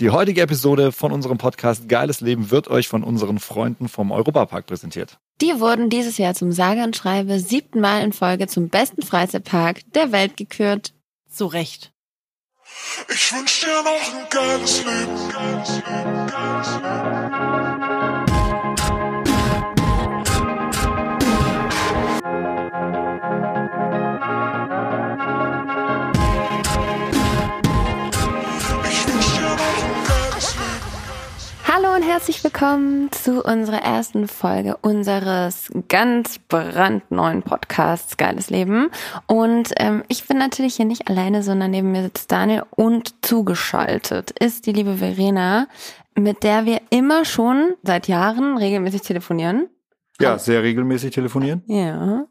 Die heutige Episode von unserem Podcast Geiles Leben wird euch von unseren Freunden vom Europapark präsentiert. Die wurden dieses Jahr zum sage und schreibe siebten Mal in Folge zum besten Freizeitpark der Welt gekürt. Zu Recht. Ich wünsch dir noch ein geiles Leben, geiles Leben, geiles Leben. Herzlich willkommen zu unserer ersten Folge unseres ganz brandneuen Podcasts Geiles Leben. Und ähm, ich bin natürlich hier nicht alleine, sondern neben mir sitzt Daniel und zugeschaltet ist die liebe Verena, mit der wir immer schon seit Jahren regelmäßig telefonieren. Ja, sehr regelmäßig telefonieren. Ja.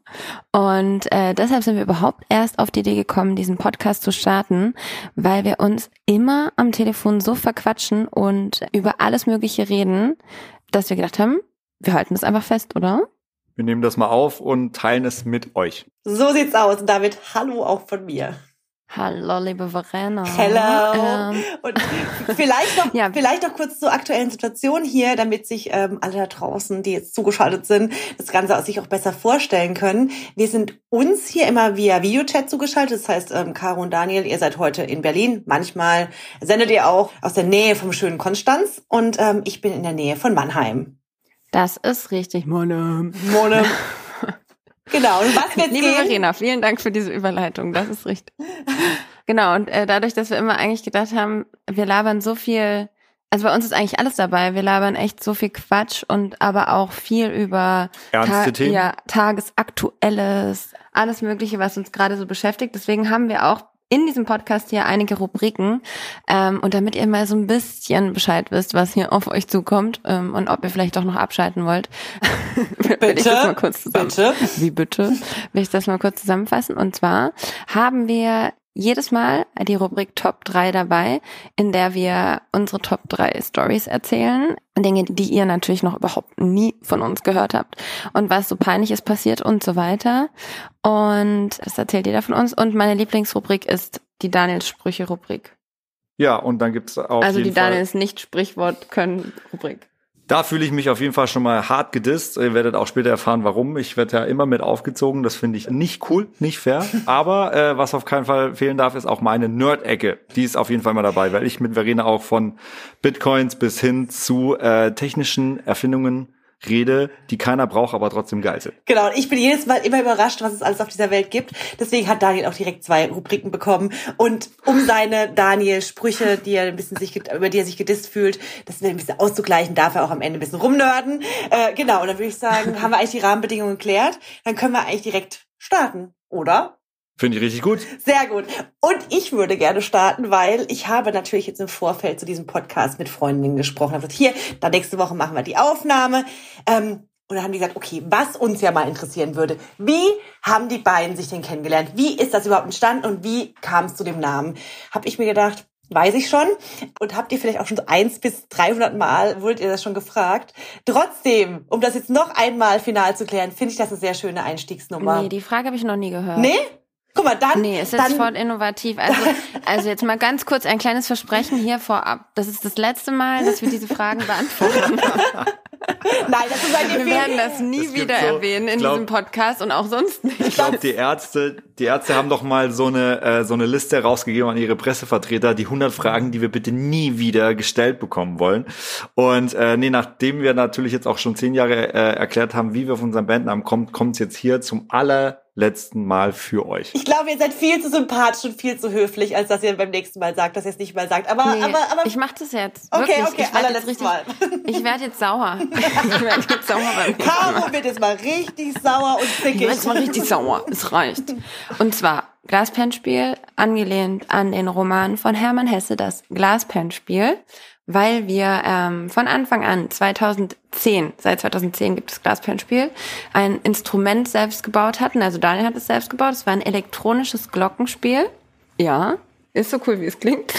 Und äh, deshalb sind wir überhaupt erst auf die Idee gekommen, diesen Podcast zu starten, weil wir uns immer am Telefon so verquatschen und über alles Mögliche reden, dass wir gedacht haben, wir halten das einfach fest, oder? Wir nehmen das mal auf und teilen es mit euch. So sieht's aus. Und damit Hallo auch von mir. Hallo, liebe Verena. Hello. Ähm, Und vielleicht noch, Ja. vielleicht noch kurz zur aktuellen Situation hier, damit sich ähm, alle da draußen, die jetzt zugeschaltet sind, das Ganze sich auch besser vorstellen können. Wir sind uns hier immer via Videochat zugeschaltet. Das heißt, ähm, Caro und Daniel, ihr seid heute in Berlin. Manchmal sendet ihr auch aus der Nähe vom schönen Konstanz. Und ähm, ich bin in der Nähe von Mannheim. das ist richtig, Mone. Mone. Genau. Und was wird Liebe gehen? Verena, vielen Dank für diese Überleitung. Das ist richtig. genau, und äh, dadurch, dass wir immer eigentlich gedacht haben, wir labern so viel, also bei uns ist eigentlich alles dabei. Wir labern echt so viel Quatsch und aber auch viel über Ernste Themen? Ja, Tagesaktuelles, alles Mögliche, was uns gerade so beschäftigt. Deswegen haben wir auch in diesem Podcast hier einige Rubriken. Ähm, und damit ihr mal so ein bisschen Bescheid wisst, was hier auf euch zukommt ähm, und ob ihr vielleicht doch noch abschalten wollt, will ich das mal kurz zusammen. Bitte? Wie bitte? Will ich das mal kurz zusammenfassen? Und zwar haben wir jedes Mal die Rubrik Top 3 dabei, in der wir unsere Top 3 Stories erzählen. Dinge, die ihr natürlich noch überhaupt nie von uns gehört habt. Und was so peinlich ist passiert und so weiter. Und das erzählt jeder von uns. Und meine Lieblingsrubrik ist die Daniels Sprüche-Rubrik. Ja, und dann gibt's auf Also die. Daniels Nicht-Sprichwort-Können-Rubrik. Da fühle ich mich auf jeden Fall schon mal hart gedisst. Ihr werdet auch später erfahren, warum. Ich werde ja immer mit aufgezogen. Das finde ich nicht cool, nicht fair. Aber äh, was auf keinen Fall fehlen darf, ist auch meine Nerd-Ecke. Die ist auf jeden Fall mal dabei, weil ich mit Verena auch von Bitcoins bis hin zu äh, technischen Erfindungen rede, die keiner braucht, aber trotzdem geil sind. Genau, und ich bin jedes Mal immer überrascht, was es alles auf dieser Welt gibt. Deswegen hat Daniel auch direkt zwei Rubriken bekommen. Und um seine Daniel-Sprüche, die er ein bisschen sich, über die er sich gedisst fühlt, das ein bisschen auszugleichen, darf er auch am Ende ein bisschen rumnörden. Äh, genau, und dann würde ich sagen, haben wir eigentlich die Rahmenbedingungen geklärt. Dann können wir eigentlich direkt starten, oder? Finde ich richtig gut. Sehr gut. Und ich würde gerne starten, weil ich habe natürlich jetzt im Vorfeld zu diesem Podcast mit Freundinnen gesprochen. Habe gesagt, hier, da nächste Woche machen wir die Aufnahme. Ähm, und dann haben die gesagt, okay, was uns ja mal interessieren würde, wie haben die beiden sich denn kennengelernt? Wie ist das überhaupt entstanden und wie kam es zu dem Namen? Habe ich mir gedacht, weiß ich schon. Und habt ihr vielleicht auch schon so eins bis 300 Mal, wurdet ihr das schon gefragt? Trotzdem, um das jetzt noch einmal final zu klären, finde ich das eine sehr schöne Einstiegsnummer. Nee, die Frage habe ich noch nie gehört. Nee? Guck mal, dann. Nee, ist jetzt dann, voll innovativ. Also, also jetzt mal ganz kurz ein kleines Versprechen hier vorab. Das ist das letzte Mal, dass wir diese Fragen beantworten. Nein, das ist ein Wir werden das nie Es wieder so- erwähnen in glaub- diesem Podcast und auch sonst nicht. Ich glaube, die Ärzte, die Ärzte haben doch mal so eine äh, so eine Liste rausgegeben an ihre Pressevertreter, die 100 Fragen, die wir bitte nie wieder gestellt bekommen wollen. Und äh, nee, nachdem wir natürlich jetzt auch schon zehn Jahre äh, erklärt haben, wie wir auf unseren Bandnamen kommen, kommt es jetzt hier zum allerletzten Mal für euch. Ich glaube, ihr seid viel zu sympathisch und viel zu höflich, als dass ihr beim nächsten Mal sagt, dass ihr es nicht mal sagt. Aber, Nee, aber, aber. ich mach das jetzt. Okay, Wirklich. okay, ich allerletztes richtig, Mal. Ich werde jetzt sauer. Ich werde jetzt sauer. Caro wird jetzt mal richtig sauer und Ich zickig. werde jetzt mal richtig sauer. Es reicht. Und zwar Glaspenspiel, angelehnt an den Roman von Hermann Hesse, das Glaspenspiel, weil wir ähm, von Anfang an 2010, seit 2010 gibt es Glaspenspiel, ein Instrument selbst gebaut hatten. Also Daniel hat es selbst gebaut. Es war ein elektronisches Glockenspiel. Ja, ist so cool, wie es klingt.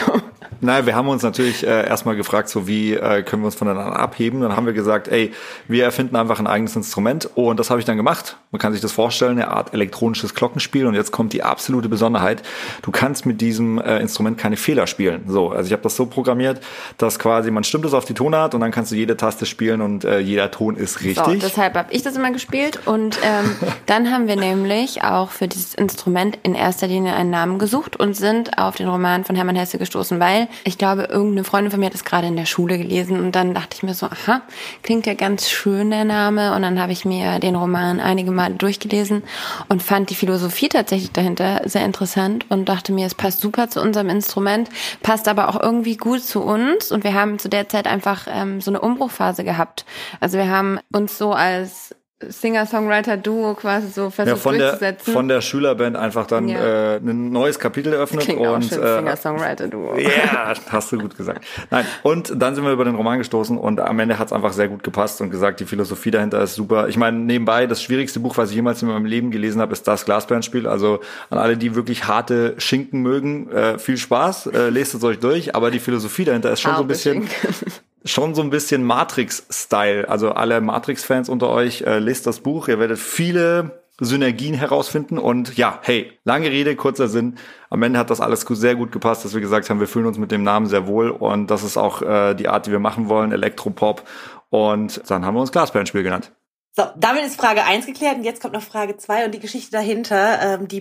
Naja, wir haben uns natürlich äh, erstmal gefragt, so wie äh, können wir uns voneinander abheben. Dann haben wir gesagt, ey, wir erfinden einfach ein eigenes Instrument und das habe ich dann gemacht. Man kann sich das vorstellen, eine Art elektronisches Glockenspiel und jetzt kommt die absolute Besonderheit. Du kannst mit diesem äh, Instrument keine Fehler spielen. So, also ich habe das so programmiert, dass quasi man stimmt es auf die Tonart und dann kannst du jede Taste spielen und äh, jeder Ton ist richtig. So, deshalb habe ich das immer gespielt und ähm, dann haben wir nämlich auch für dieses Instrument in erster Linie einen Namen gesucht und sind auf den Roman von Hermann Hesse gestoßen, weil ich glaube, irgendeine Freundin von mir hat das gerade in der Schule gelesen und dann dachte ich mir so, aha, klingt ja ganz schön der Name und dann habe ich mir den Roman einige Male durchgelesen und fand die Philosophie tatsächlich dahinter sehr interessant und dachte mir, es passt super zu unserem Instrument, passt aber auch irgendwie gut zu uns und wir haben zu der Zeit einfach ähm, so eine Umbruchphase gehabt. Also wir haben uns so als Singer-Songwriter-Duo quasi so versucht ja, von der, durchzusetzen. von der Schülerband einfach dann Ja. äh, ein neues Kapitel eröffnet Klingt auch und schön, äh, Singer-Songwriter-Duo. Ja, hast du gut gesagt. Nein, und dann sind wir über den Roman gestoßen und am Ende hat es einfach sehr gut gepasst und gesagt, die Philosophie dahinter ist super. Ich meine, nebenbei, das schwierigste Buch, was ich jemals in meinem Leben gelesen habe, ist das Glasbärenspiel. Also an alle, die wirklich harte Schinken mögen, äh, viel Spaß, äh, lest es euch durch, aber die Philosophie dahinter ist schon so ein bisschen schon so ein bisschen Matrix-Style. Also alle Matrix-Fans unter euch, äh, lest das Buch. Ihr werdet viele Synergien herausfinden. Und ja, hey, lange Rede, kurzer Sinn. Am Ende hat das alles sehr gut gepasst, dass wir gesagt haben, wir fühlen uns mit dem Namen sehr wohl. Und das ist auch äh, die Art, die wir machen wollen, Elektropop. Und dann haben wir uns Glasbärenspiel genannt. So, damit ist Frage eins geklärt und jetzt kommt noch Frage zwei und die Geschichte dahinter, ähm, die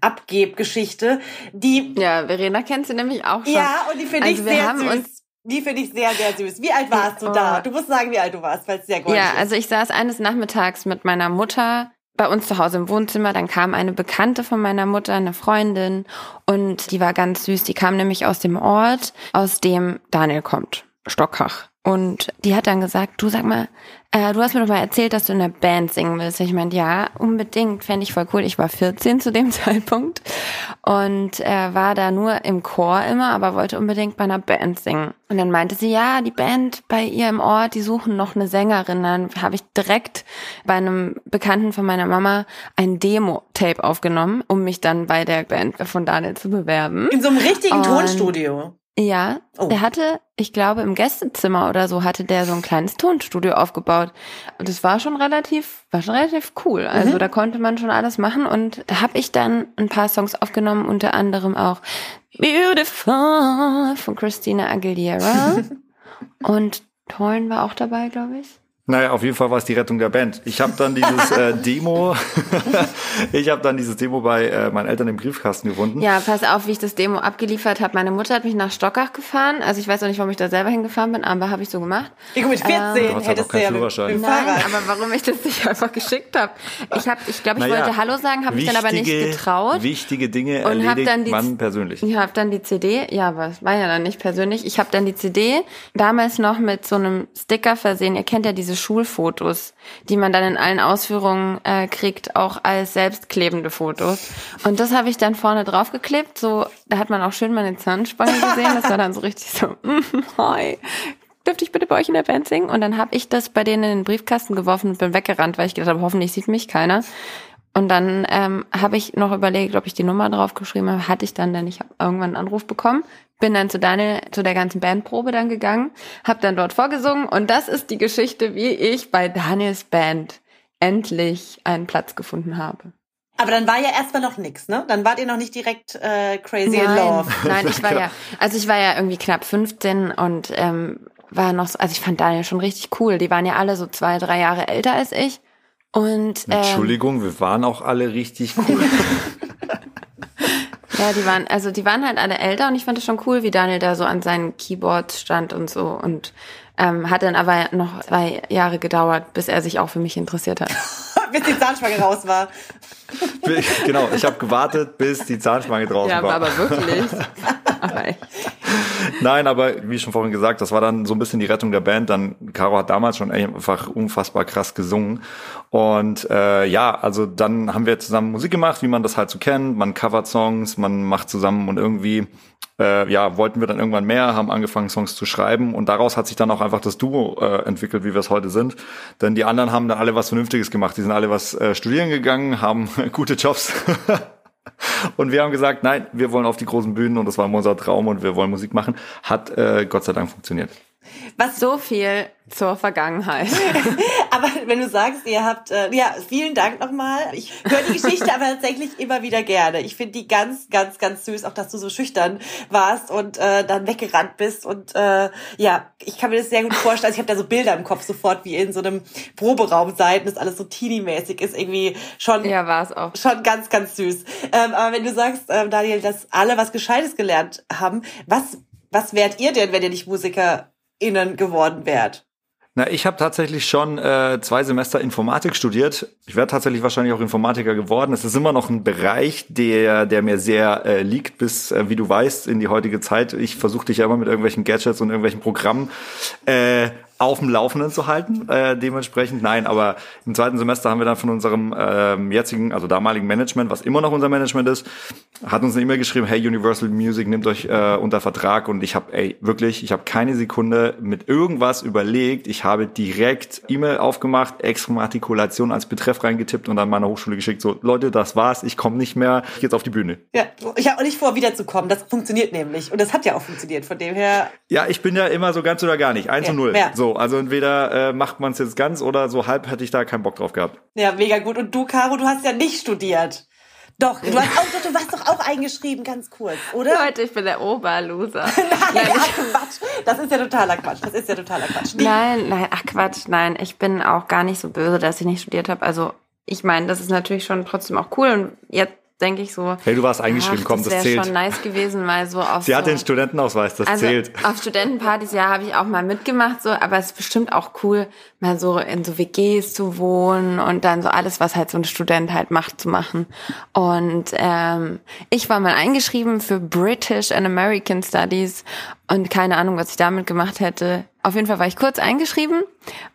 Mixtape-Abgebgeschichte, die, Ja, Verena kennt sie nämlich auch schon. ja, und die finde Also ich wir sehr haben süß. uns- die finde ich sehr, sehr süß. Wie alt warst du Oh. da? Du musst sagen, wie alt du warst, weil es sehr goldig Ja, ist. also ich saß eines Nachmittags mit meiner Mutter bei uns zu Hause im Wohnzimmer. Dann kam eine Bekannte von meiner Mutter, eine Freundin, und die war ganz süß. Die kam nämlich aus dem Ort, aus dem Daniel kommt, Stockhach. Und die hat dann gesagt, du sag mal, äh, du hast mir doch mal erzählt, dass du in der Band singen willst. Ich meinte, ja, unbedingt, fände ich voll cool. Ich war 14 zu dem Zeitpunkt und äh, war da nur im Chor immer, aber wollte unbedingt bei einer Band singen. Und dann meinte sie, ja, die Band bei ihr im Ort, die suchen noch eine Sängerin. Dann habe ich direkt bei einem Bekannten von meiner Mama ein Demo-Tape aufgenommen, um mich dann bei der Band von Daniel zu bewerben. In so einem richtigen Und- Tonstudio. Ja, Oh. der hatte, ich glaube, im Gästezimmer oder so hatte der so ein kleines Tonstudio aufgebaut. Und das war schon relativ, war schon relativ cool. Also Mhm. da konnte man schon alles machen und da habe ich dann ein paar Songs aufgenommen, unter anderem auch Beautiful von Christina Aguilera. und Torn war auch dabei, glaube ich. Naja, auf jeden Fall war es die Rettung der Band. Ich habe dann dieses äh, Demo, ich habe dann dieses Demo bei äh, meinen Eltern im Briefkasten gefunden. Ja, pass auf, wie ich das Demo abgeliefert habe. Meine Mutter hat mich nach Stockach gefahren. Also ich weiß auch nicht, warum ich da selber hingefahren bin, aber habe ich so gemacht. Ich mit 14 Du hast halt hättest auch du keinen ja Führerschein. mit Nein, aber warum ich das nicht einfach geschickt habe. Ich habe, ich glaube, ich Naja, wollte Hallo sagen, habe mich dann aber nicht getraut. Wichtige Dinge Und erledigt dann die- man persönlich. Ich habe dann die CD, ja, aber es war ja dann nicht persönlich. Ich habe dann die CD damals noch mit so einem Sticker versehen. Ihr kennt ja diese Schulfotos, die man dann in allen Ausführungen äh, kriegt, auch als selbstklebende Fotos. Und das habe ich dann vorne draufgeklebt. So, da hat man auch schön meine Zahnspange gesehen. Das war dann so richtig so, mm, hi. Dürfte ich bitte bei euch in der Band singen? Und dann habe ich das bei denen in den Briefkasten geworfen und bin weggerannt, weil ich gedacht habe, hoffentlich sieht mich keiner. Und dann ähm, habe ich noch überlegt, ob ich die Nummer draufgeschrieben habe. Hatte ich dann, denn ich habe irgendwann einen Anruf bekommen. Bin dann zu Daniel, zu der ganzen Bandprobe dann gegangen, habe dann dort vorgesungen. Und das ist die Geschichte, wie ich bei Daniels Band endlich einen Platz gefunden habe. Aber dann war ja erstmal noch nix, ne? Dann wart ihr noch nicht direkt äh, crazy in love. nein, ich war ja, also ich war ja irgendwie knapp 15 und ähm, war noch so, also ich fand Daniel schon richtig cool. Die waren ja alle so zwei, drei Jahre älter als ich. Und ähm, Entschuldigung, wir waren auch alle richtig cool. Ja, die waren, also die waren halt alle älter und ich fand es schon cool, wie Daniel da so an seinen Keyboards stand und so und ähm, hat dann aber noch zwei Jahre gedauert, bis er sich auch für mich interessiert hat. Bis die Zahnspange raus war. genau, ich habe gewartet, bis die Zahnspange draußen Ja, war. aber wirklich. aber echt. Nein, aber wie schon vorhin gesagt, das war dann so ein bisschen die Rettung der Band. Dann Caro hat damals schon einfach unfassbar krass gesungen. Und äh, ja, also dann haben wir zusammen Musik gemacht, wie man das halt so kennt. Man covert Songs, man macht zusammen und irgendwie äh, ja wollten wir dann irgendwann mehr, haben angefangen Songs zu schreiben und daraus hat sich dann auch einfach das Duo äh, entwickelt, wie wir es heute sind. Denn die anderen haben dann alle was Vernünftiges gemacht. Die sind alle was äh, studieren gegangen, haben gute Jobs. Und wir haben gesagt, nein, wir wollen auf die großen Bühnen und das war unser Traum und wir wollen Musik machen. Hat äh, Gott sei Dank funktioniert. Was so viel zur Vergangenheit. Aber wenn du sagst, ihr habt, äh, ja, vielen Dank nochmal. Ich höre die Geschichte aber tatsächlich immer wieder gerne. Ich finde die ganz, ganz, ganz süß, auch dass du so schüchtern warst und äh, dann weggerannt bist. Und äh, ja, ich kann mir das sehr gut vorstellen. Also ich habe da so Bilder im Kopf sofort, wie in so einem Proberaum seid und das alles so teeny-mäßig ist, irgendwie schon, ja, war es auch. schon ganz, ganz süß. Ähm, aber wenn du sagst, ähm, Daniel, dass alle was Gescheites gelernt haben, was, was wärt ihr denn, wenn ihr nicht MusikerInnen geworden wärt? Na, ich habe tatsächlich schon äh, zwei Semester Informatik studiert. Ich wäre tatsächlich wahrscheinlich auch Informatiker geworden. Es ist immer noch ein Bereich, der, der mir sehr äh, liegt, bis, äh, wie du weißt, in die heutige Zeit. Ich versuche dich ja immer mit irgendwelchen Gadgets und irgendwelchen Programmen äh, auf dem Laufenden zu halten. Äh, dementsprechend nein, aber im zweiten Semester haben wir dann von unserem ähm, jetzigen, also damaligen Management, was immer noch unser Management ist, hat uns eine E-Mail geschrieben, hey Universal Music, nimmt euch äh, unter Vertrag und ich habe, ey, wirklich, ich habe keine Sekunde mit irgendwas überlegt. Ich habe direkt E-Mail aufgemacht, Exmatrikulation als Betreff reingetippt und dann meiner Hochschule geschickt, so Leute, das war's, ich komme nicht mehr, ich jetzt auf die Bühne. Ja, ich habe auch nicht vor, wiederzukommen. Das funktioniert nämlich. Und das hat ja auch funktioniert. Von dem her, Ja, ich bin ja immer so ganz oder gar nicht, eins Ja, und null. ja. So, also entweder äh, macht man es jetzt ganz oder so halb hätte ich da keinen Bock drauf gehabt. ja, mega gut. Und du, Caro, du hast ja nicht studiert. Doch, du hast auch, doch, du warst doch auch eingeschrieben, ganz kurz, oder? Leute, ich bin der Oberloser. Nein, ach Quatsch. Das ist ja totaler Quatsch. Das ist ja totaler Quatsch. Die- Nein, nein, ach Quatsch, nein. Ich bin auch gar nicht so böse, dass ich nicht studiert habe. Also ich meine, das ist natürlich schon trotzdem auch cool. Und jetzt denke ich so. Hey, du warst eingeschrieben, ach, komm, das wäre zählt. schon nice gewesen, mal so auf Sie so, hat den Studentenausweis, das also zählt. auf Studentenpartys, ja, habe ich auch mal mitgemacht, so, aber es ist bestimmt auch cool, mal so in so WGs zu wohnen und dann so alles, was halt so ein Student halt macht, zu machen. Und ähm, ich war mal eingeschrieben für British and American Studies und keine Ahnung, was ich damit gemacht hätte. Auf jeden Fall war ich kurz eingeschrieben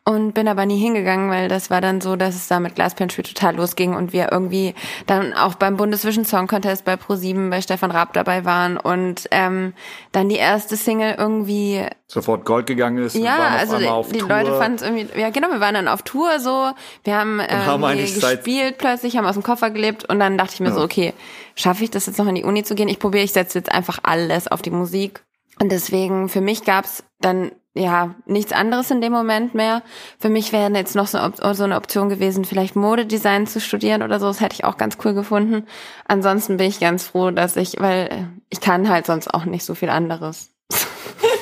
und bin aber nie hingegangen, weil das war dann so, dass es da mit Glaspenspiel total losging und wir irgendwie dann auch beim Bundesvision Song Contest bei Pro7 bei Stefan Raab dabei waren und ähm, dann die erste Single irgendwie Sofort Gold gegangen ist. ja, also die, Tour. Leute fanden es irgendwie, ja genau, wir waren dann auf Tour so, wir haben, ähm, haben gespielt plötzlich, haben aus dem Koffer gelebt und dann dachte ich mir so, okay, schaffe ich das jetzt noch in die Uni zu gehen? Ich probiere, ich setze jetzt einfach alles auf die Musik. Und deswegen, für mich gab's dann ja nichts anderes in dem Moment mehr. Für mich wäre jetzt noch so, so eine Option gewesen, vielleicht Modedesign zu studieren oder so. Das hätte ich auch ganz cool gefunden. Ansonsten bin ich ganz froh, dass ich, weil ich kann halt sonst auch nicht so viel anderes.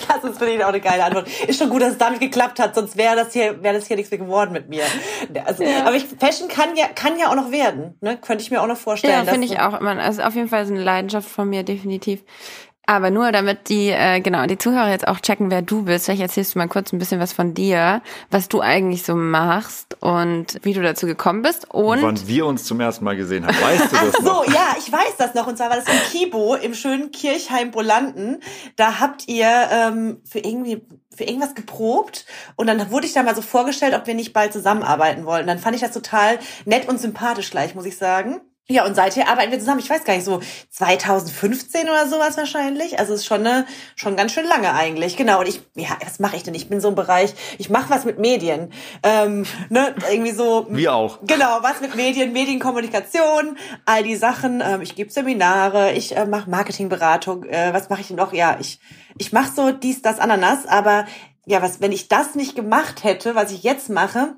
Das ist finde ich auch eine geile Antwort. Ist schon gut, dass es damit geklappt hat, sonst wäre das hier, wäre das hier nichts mehr geworden mit mir. Also, Aber ich, Fashion kann ja, kann ja auch noch werden, ne? Könnte ich mir auch noch vorstellen. Ja, finde ich auch immer. Also auf jeden Fall ist eine Leidenschaft von mir, definitiv. Aber nur damit die, äh, genau, die Zuhörer jetzt auch checken, wer du bist. Vielleicht erzählst du mal kurz ein bisschen was von dir, was du eigentlich so machst und wie du dazu gekommen bist. Und Wann wir uns zum ersten Mal gesehen haben. Weißt du das Ach noch? so, ja, ich weiß das noch. Und zwar war das im Kibo im schönen Kirchheim Bolanden. Da habt ihr ähm, für irgendwie für irgendwas geprobt und dann wurde ich da mal so vorgestellt, ob wir nicht bald zusammenarbeiten wollen. Dann fand ich das total nett und sympathisch gleich, muss ich sagen. Ja, und seither arbeiten wir zusammen. Ich weiß gar nicht, so 2015 oder sowas wahrscheinlich. Also es ist schon eine, schon ganz schön lange eigentlich. Genau. Und ich, ja, was mache ich denn? Ich bin so im Bereich, ich mache was mit Medien. Ähm, ne, irgendwie so. Wir auch. Genau, was mit Medien, Medienkommunikation, all die Sachen. Ähm, ich gebe Seminare, ich äh, mache Marketingberatung. Äh, was mache ich denn noch? Ja, ich ich mache so dies, das, Ananas. Aber ja, was, wenn ich das nicht gemacht hätte, was ich jetzt mache,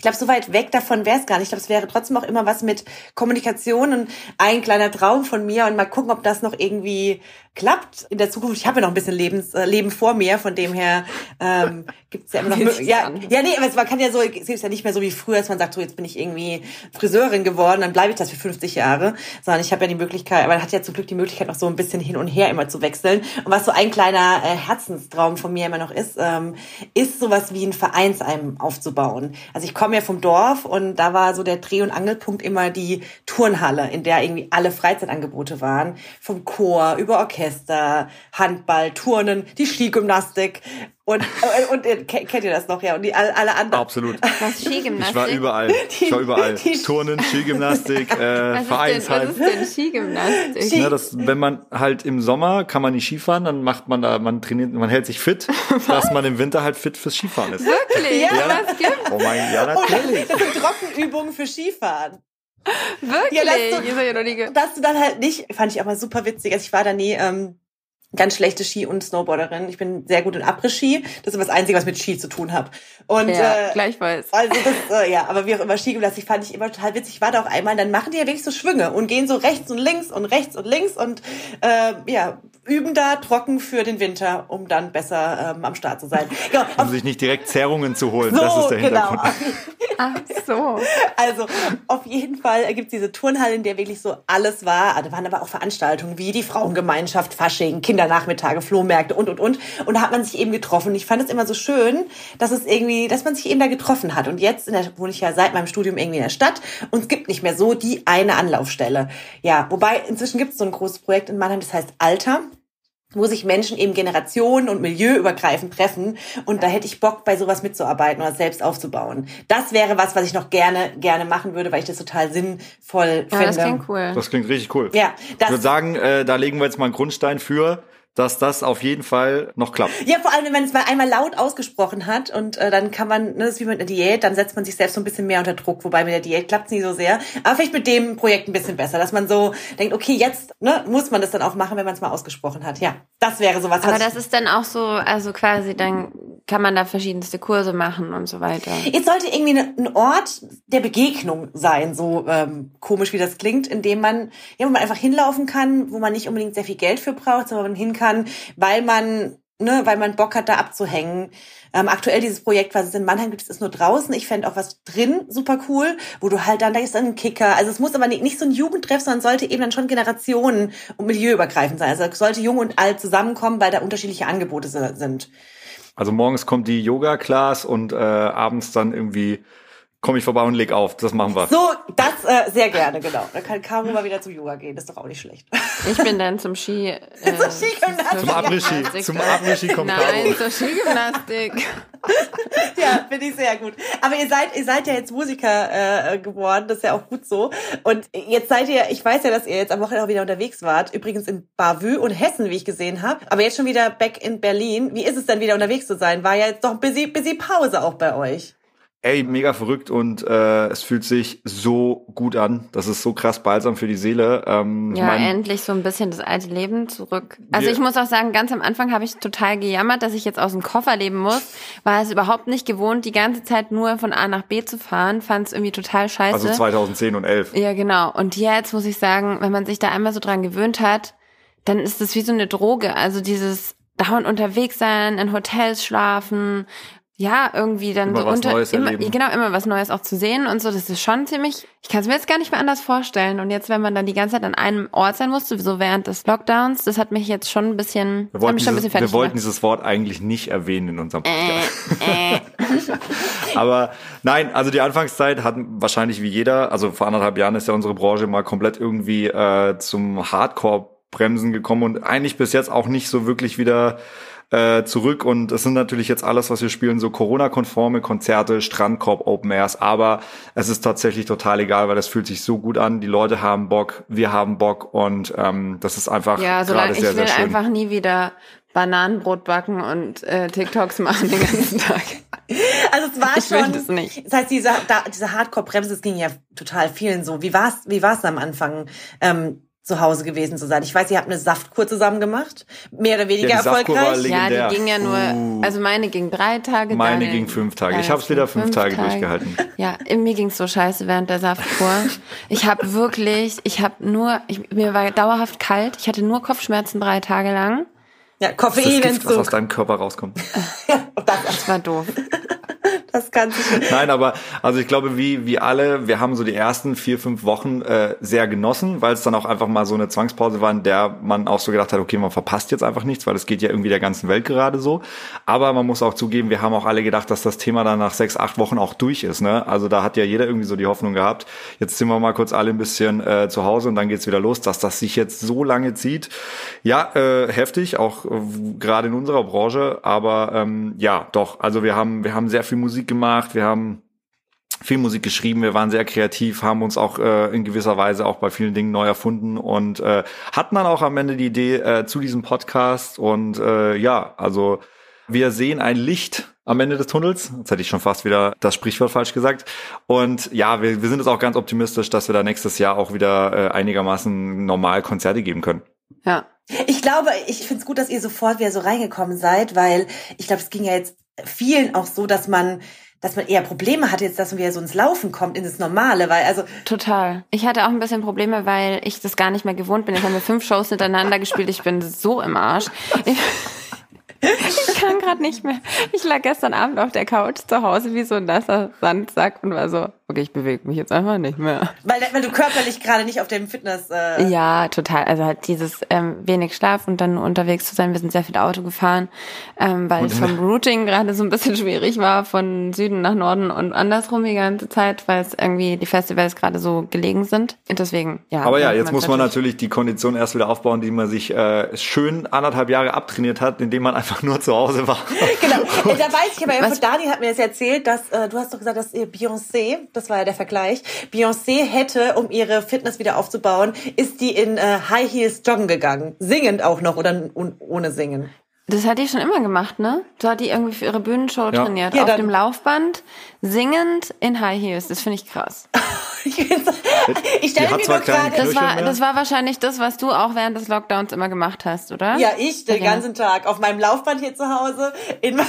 ich glaube, so weit weg davon wäre es gar nicht. Ich glaube, es wäre trotzdem auch immer was mit Kommunikation und ein kleiner Traum von mir und mal gucken, ob das noch irgendwie klappt in der Zukunft. Ich habe ja noch ein bisschen Lebens, äh, Leben vor mir, von dem her ähm, gibt es ja immer noch. Ja, ja, nee, man kann ja so, es ist ja nicht mehr so wie früher, dass man sagt, so jetzt bin ich irgendwie Friseurin geworden, dann bleibe ich das für 50 Jahre, sondern ich habe ja die Möglichkeit, aber man hat ja zum Glück die Möglichkeit, noch so ein bisschen hin und her immer zu wechseln. Und was so ein kleiner äh, Herzenstraum von mir immer noch ist, ähm, ist sowas wie ein Vereinsheim aufzubauen. Also ich komme ja vom Dorf und da war so der Dreh- und Angelpunkt immer die Turnhalle, in der irgendwie alle Freizeitangebote waren, vom Chor über Orchester, Handball, Turnen, die Skigymnastik und äh, und äh, ke- kennt ihr das noch ja und die alle, alle anderen Absolut. was Skigymnastik. Ich war überall. Ich war überall. Die- Turnen, Skigymnastik, äh, was, ist denn, Vereinsheim. was ist denn Skigymnastik? Ski- Ne, das, wenn man halt im Sommer kann man nicht Skifahren, dann macht man da, man trainiert, man hält sich fit, dass man im Winter halt fit fürs Skifahren ist. Wirklich? Ja. Was gibt's? Oh mein, ja und natürlich. das sind Trockenübungen für Skifahren. Wirklich? Ja, dass du- Ich dass du dann halt nicht, fand ich auch mal super witzig. Also ich war da nie ähm, ganz schlechte Ski- und Snowboarderin. Ich bin sehr gut in Après-Ski. Das ist das Einzige, was mit Ski zu tun hat. Und Ja, äh, gleichfalls. also das, äh, ja, aber wie auch immer, Skigymnastik fand ich immer total witzig. Ich war da auch einmal, dann machen die ja wirklich so Schwünge und gehen so rechts und links und rechts und links und äh, ja, üben da trocken für den Winter, um dann besser ähm, am Start zu sein. Genau, Um sich nicht direkt Zerrungen zu holen. so, das ist der genau. Hintergrund. Ach so. Also auf jeden Fall gibt es diese Turnhalle, in der wirklich so alles war. Da waren aber auch Veranstaltungen wie die Frauengemeinschaft, Fasching, Kindernachmittage, Flohmärkte und, und, und. Und da hat man sich eben getroffen. Ich fand es immer so schön, dass es irgendwie, dass man sich eben da getroffen hat. Und jetzt in der, wohne ich ja seit meinem Studium irgendwie in der Stadt und es gibt nicht mehr so die eine Anlaufstelle. Ja, wobei inzwischen gibt es so ein großes Projekt in Mannheim, das heißt Alter wo sich Menschen eben generationen und milieuübergreifend treffen. Und da hätte ich Bock, bei sowas mitzuarbeiten oder selbst aufzubauen. Das wäre was, was ich noch gerne, gerne machen würde, weil ich das total sinnvoll Ja, finde. das klingt cool. Das klingt richtig cool. Ja, das- ich würde sagen, äh, da legen wir jetzt mal einen Grundstein für, dass das auf jeden Fall noch klappt. Ja, vor allem, wenn man es mal einmal laut ausgesprochen hat und äh, dann kann man, ne, das ist wie mit einer Diät, dann setzt man sich selbst so ein bisschen mehr unter Druck, wobei mit der Diät klappt es nie so sehr. Aber vielleicht mit dem Projekt ein bisschen besser, dass man so denkt, okay, jetzt ne, muss man das dann auch machen, wenn man es mal ausgesprochen hat. Ja, das wäre sowas. Aber was das ist dann auch so, also quasi, dann kann man da verschiedenste Kurse machen und so weiter. Jetzt sollte irgendwie ne- ein Ort der Begegnung sein, so ähm, komisch wie das klingt, in dem man, ja, wo man einfach hinlaufen kann, wo man nicht unbedingt sehr viel Geld für braucht, sondern wo man hin kann, weil man, ne, weil man Bock hat, da abzuhängen. Ähm, aktuell dieses Projekt, was es in Mannheim gibt, ist nur draußen. Ich fände auch was drin super cool, wo du halt dann, da ist dann ein Kicker. Also es muss aber nicht, nicht so ein Jugendtreff, sondern sollte eben dann schon Generationen und milieuübergreifend sein. Also sollte jung und alt zusammenkommen, weil da unterschiedliche Angebote si- sind. Also morgens kommt die Yoga-Class und äh, abends dann irgendwie komme ich vorbei und leg auf. Das machen wir. So, das äh, sehr gerne, genau. Da kann Caro mal wieder zum Yoga gehen, das ist doch auch nicht schlecht. Ich bin dann zum Ski. Äh, Skigymnastik. Zum Après-Ski. Zum Après-Ski kommt Nein, Caro. zur Skigymnastik. ja, finde ich sehr gut. Aber ihr seid, ihr seid ja jetzt Musiker äh, geworden, das ist ja auch gut so. Und jetzt seid ihr, ich weiß ja, dass ihr jetzt am Wochenende auch wieder unterwegs wart, übrigens in Bavü und Hessen, wie ich gesehen habe. Aber jetzt schon wieder back in Berlin. Wie ist es denn wieder unterwegs zu sein? War ja jetzt doch ein busy, busy Pause auch bei euch. Ey, mega verrückt und äh, es fühlt sich so gut an. Das ist so krass balsam für die Seele. Ähm, Ja, mein- endlich so ein bisschen das alte Leben zurück. Also ich muss auch sagen, ganz am Anfang habe ich total gejammert, dass ich jetzt aus dem Koffer leben muss. War es überhaupt nicht gewohnt, die ganze Zeit nur von A nach B zu fahren. Fand es irgendwie total scheiße. Also 2010 und 11. Ja, genau. Und jetzt muss ich sagen, wenn man sich da einmal so dran gewöhnt hat, dann ist das wie so eine Droge. Also dieses dauernd unterwegs sein, in Hotels schlafen, ja, irgendwie dann Immer so unter, Neues immer, erleben. genau, immer was Neues auch zu sehen und so. Das ist schon ziemlich, ich kann es mir jetzt gar nicht mehr anders vorstellen. Und jetzt, wenn man dann die ganze Zeit an einem Ort sein muss, sowieso während des Lockdowns, das hat mich jetzt schon ein bisschen, Wir wollten, schon ein dieses, bisschen fertig wir wollten dieses Wort eigentlich nicht erwähnen in unserem Podcast. Äh, äh. Aber nein, also die Anfangszeit hat wahrscheinlich wie jeder, also vor anderthalb Jahren ist ja unsere Branche mal komplett irgendwie äh, zum Hardcore-Bremsen gekommen und eigentlich bis jetzt auch nicht so wirklich wieder äh, zurück. Und es sind natürlich jetzt alles, was wir spielen, so Corona-konforme Konzerte, Strandkorb, Open Airs. Aber es ist tatsächlich total egal, weil das fühlt sich so gut an. Die Leute haben Bock, wir haben Bock und ähm, das ist einfach Ja, gerade ich sehr, will sehr schön. einfach nie wieder Bananenbrot backen und äh, TikToks machen den ganzen Tag. Also es war Ich will schon. das nicht. Das heißt, diese, da, diese Hardcore-Bremse, das ging ja total vielen so. Wie war's, wie war's am Anfang, ähm, zu Hause gewesen zu sein? Ich weiß, ihr habt eine Saftkur zusammen gemacht. Mehr oder weniger Ja, die erfolgreich. Ja, die ging ja nur, Uh. also meine ging drei Tage. Meine ging fünf Tage. Ich hab's wieder ging fünf Tage durchgehalten. Ja, mir ging's so scheiße während der Saftkur. Ich habe wirklich, ich habe nur, ich, mir war dauerhaft kalt. Ich hatte nur Kopfschmerzen drei Tage lang. Ja, Das ist das Gift, was aus deinem Körper rauskommt. Das war doof. Das Ganze. Nein, aber also ich glaube, wie wie alle, wir haben so die ersten vier fünf Wochen äh, sehr genossen, weil es dann auch einfach mal so eine Zwangspause war, in der man auch so gedacht hat, okay, man verpasst jetzt einfach nichts, weil es geht ja irgendwie der ganzen Welt gerade so. Aber man muss auch zugeben, wir haben auch alle gedacht, dass das Thema dann nach sechs acht Wochen auch durch ist. Ne? Also da hat ja jeder irgendwie so die Hoffnung gehabt. Jetzt sind wir mal kurz alle ein bisschen äh, zu Hause und dann geht's wieder los, dass das sich jetzt so lange zieht. Ja, äh, heftig, auch äh, gerade in unserer Branche. Aber ähm, ja, doch. Also wir haben wir haben sehr viel Musik gemacht. Wir haben viel Musik geschrieben, wir waren sehr kreativ, haben uns auch äh, in gewisser Weise auch bei vielen Dingen neu erfunden und äh, hatten dann auch am Ende die Idee äh, zu diesem Podcast und äh, ja, also wir sehen ein Licht am Ende des Tunnels. Jetzt hätte ich schon fast wieder das Sprichwort falsch gesagt. Und ja, wir, wir sind jetzt auch ganz optimistisch, dass wir da nächstes Jahr auch wieder äh, einigermaßen normal Konzerte geben können. Ja. Ich glaube, ich finde es gut, dass ihr sofort wieder so reingekommen seid, weil ich glaube, es ging ja jetzt vielen auch so, dass man dass man eher Probleme hat jetzt, dass man wieder so ins Laufen kommt, in das Normale, weil also Total. Ich hatte auch ein bisschen Probleme, weil ich das gar nicht mehr gewohnt bin. Jetzt haben wir fünf Shows hintereinander gespielt. Ich bin so im Arsch. Ich, ich kann gerade nicht mehr. Ich lag gestern Abend auf der Couch zu Hause wie so ein nasser Sandsack und war so, okay, ich bewege mich jetzt einfach nicht mehr. weil, weil du körperlich gerade nicht auf dem Fitness äh, Ja, total. Also halt dieses ähm, wenig Schlaf und dann unterwegs zu sein. Wir sind sehr viel Auto gefahren, ähm, weil es vom Routing gerade so ein bisschen schwierig war, von Süden nach Norden und andersrum die ganze Zeit, weil es irgendwie die Festivals gerade so gelegen sind. Und deswegen, ja. Aber ja, jetzt muss man natürlich die Kondition erst wieder aufbauen, die man sich äh, schön anderthalb Jahre abtrainiert hat, indem man einfach nur zu Hause war. Genau. Äh, Da weiß ich aber, ja, Daniel hat mir das erzählt, dass äh, du hast doch gesagt, dass ihr Beyoncé, das war ja der Vergleich, Beyoncé hätte, um ihre Fitness wieder aufzubauen, ist die in äh, High Heels joggen gegangen, singend auch noch oder un ohne singen. Das hat die schon immer gemacht, ne? So hat die irgendwie für ihre Bühnenshow Ja. trainiert. Ja, auf dem Laufband, singend in High Heels. Das finde ich krass. Ich, stelle mir kleine gerade, Das war, mehr? das war wahrscheinlich das, was du auch während des Lockdowns immer gemacht hast, oder? ja, ich den Ja. ganzen Tag auf meinem Laufband hier zu Hause, in meiner,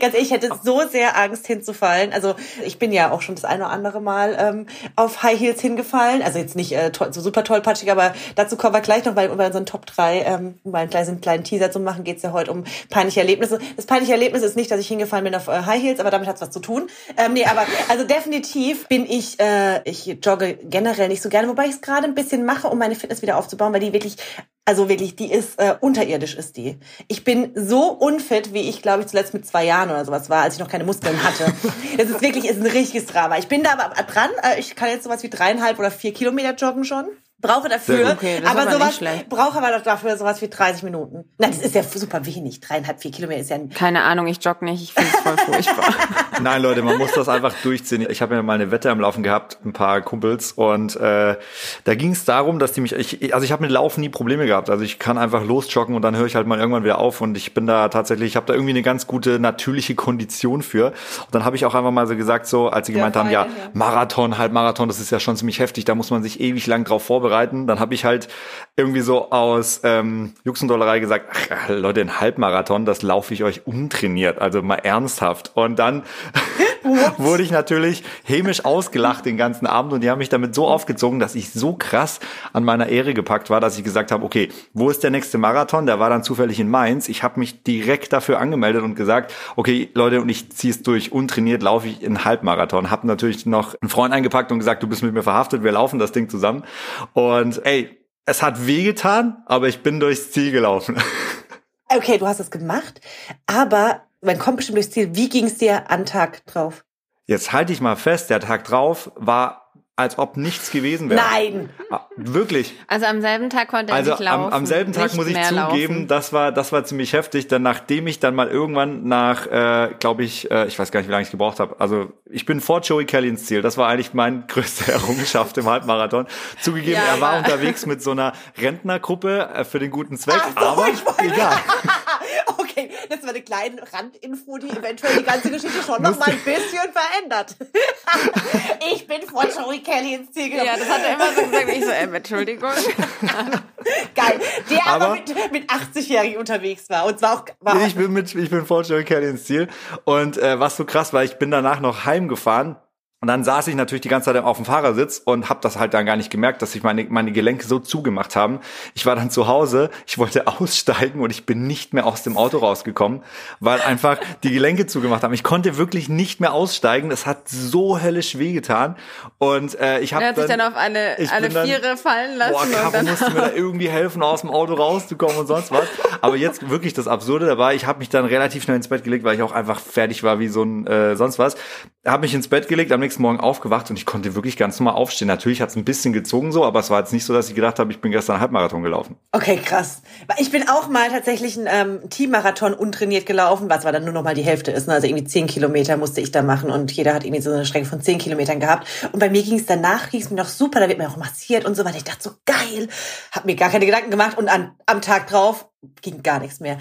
ganz ehrlich, ich hätte so sehr Angst hinzufallen. Also ich bin ja auch schon das eine oder andere Mal ähm, auf High Heels hingefallen. Also jetzt nicht äh, toll, so super tollpatschig, aber dazu kommen wir gleich noch, weil bei unseren Top 3, ähm, um mal einen kleinen, kleinen Teaser zu machen, geht's ja heute um peinliche Erlebnisse. Das peinliche Erlebnis ist nicht, dass ich hingefallen bin auf äh, High Heels, aber damit hat's was zu tun. Ähm, nee, aber also definitiv bin ich, äh, ich jogge generell nicht so gerne, wobei ich es gerade ein bisschen mache, um meine Fitness wieder aufzubauen, weil die wirklich also wirklich, die ist äh, unterirdisch ist die. Ich bin so unfit, wie ich glaube ich zuletzt mit zwei Jahren oder sowas war, als ich noch keine Muskeln hatte. Das ist wirklich ist ein richtiges Drama. Ich bin da aber dran. Äh, ich kann jetzt sowas wie dreieinhalb oder vier Kilometer joggen schon. Brauche dafür. Okay, aber sowas, brauche aber doch dafür sowas wie 30 Minuten. Nein, das ist ja super wenig. Dreieinhalb, vier Kilometer ist ja ein Keine Ahnung, ich jogge nicht. Ich finde es voll furchtbar. Nein, Leute, man muss das einfach durchziehen. Ich habe ja mal eine Wette am Laufen gehabt, ein paar Kumpels, und äh, da ging es darum, dass die mich, ich, also ich habe mit Laufen nie Probleme gehabt. Also ich kann einfach losjoggen und dann höre ich halt mal irgendwann wieder auf und ich bin da tatsächlich, ich habe da irgendwie eine ganz gute natürliche Kondition für. Und dann habe ich auch einfach mal so gesagt, so als sie gemeint haben, ja, ja. Marathon, Halbmarathon, das ist ja schon ziemlich heftig, da muss man sich ewig lang drauf vorbereiten. Dann habe ich halt irgendwie so aus ähm, Jux und Dollerei gesagt, ach, Leute, ein Halbmarathon, das laufe ich euch untrainiert, also mal ernsthaft. Und dann wurde ich natürlich hämisch ausgelacht den ganzen Abend und die haben mich damit so aufgezogen, dass ich so krass an meiner Ehre gepackt war, dass ich gesagt habe, okay, wo ist der nächste Marathon? Der war dann zufällig in Mainz. Ich habe mich direkt dafür angemeldet und gesagt, okay, Leute, und ich ziehe es durch. Untrainiert laufe ich in Halbmarathon. Hab natürlich noch einen Freund eingepackt und gesagt, du bist mit mir verhaftet, wir laufen das Ding zusammen. Und ey, es hat wehgetan, aber ich bin durchs Ziel gelaufen. Okay, du hast es gemacht, aber man kommt bestimmt durchs Ziel. Wie ging es dir an Tag drauf? Jetzt halte ich mal fest, der Tag drauf war, als ob nichts gewesen wäre. Nein. Ah, Wirklich. Also am selben Tag konnte er Also nicht laufen. am, am selben Tag nicht muss ich zugeben, laufen. das war das war ziemlich heftig. Dann nachdem ich dann mal irgendwann nach, äh, glaube ich, äh, ich weiß gar nicht, wie lange ich gebraucht habe. Also ich bin vor Joey Kelly ins Ziel. Das war eigentlich meine größte Errungenschaft im Halbmarathon. Zugegeben, Ja, er war aber- unterwegs mit so einer Rentnergruppe äh, für den guten Zweck. Ach so, aber egal. Das war eine kleine Randinfo, die eventuell die ganze Geschichte schon noch mal ein bisschen verändert. ich bin von Joey Kelly ins Ziel gelaufen. Ja, das hat er immer so gesagt. Ich so, ähm, Entschuldigung. Geil. Der aber, Aber- mit, mit 80-Jährigen unterwegs war. Und zwar auch, war Ich bin mit, ich bin vor Joey Kelly ins Ziel. Und äh, was so krass war, ich bin danach noch heimgefahren. Und dann saß ich natürlich die ganze Zeit auf dem Fahrersitz und habe das halt dann gar nicht gemerkt, dass sich meine, meine Gelenke so zugemacht haben. Ich war dann zu Hause, ich wollte aussteigen und ich bin nicht mehr aus dem Auto rausgekommen, weil einfach die Gelenke zugemacht haben. Ich konnte wirklich nicht mehr aussteigen. Es hat so höllisch wehgetan. Und äh, ich habe Er hat sich dann auf eine, eine dann- Viere fallen lassen. Boah, Caro dann musste mir da irgendwie helfen, aus dem Auto rauszukommen und sonst was. Aber jetzt wirklich das Absurde dabei, ich habe mich dann relativ schnell ins Bett gelegt, weil ich auch einfach fertig war wie so ein äh, sonst was. Habe mich ins Bett gelegt, am nächsten Morgen aufgewacht und ich konnte wirklich ganz normal aufstehen. Natürlich hat es ein bisschen gezogen so, aber es war jetzt nicht so, dass ich gedacht habe, ich bin gestern Halbmarathon gelaufen. Okay, krass. Ich bin auch mal tatsächlich einen ähm, Teammarathon untrainiert gelaufen, was aber dann nur noch mal die Hälfte ist. Ne? Also irgendwie zehn Kilometer musste ich da machen und jeder hat irgendwie so eine Strecke von zehn Kilometern gehabt. Und bei mir ging es danach, ging es mir noch super, da wird mir auch massiert und so weiter. Ich dachte so, geil, hab mir gar keine Gedanken gemacht und an, am Tag drauf ging gar nichts mehr.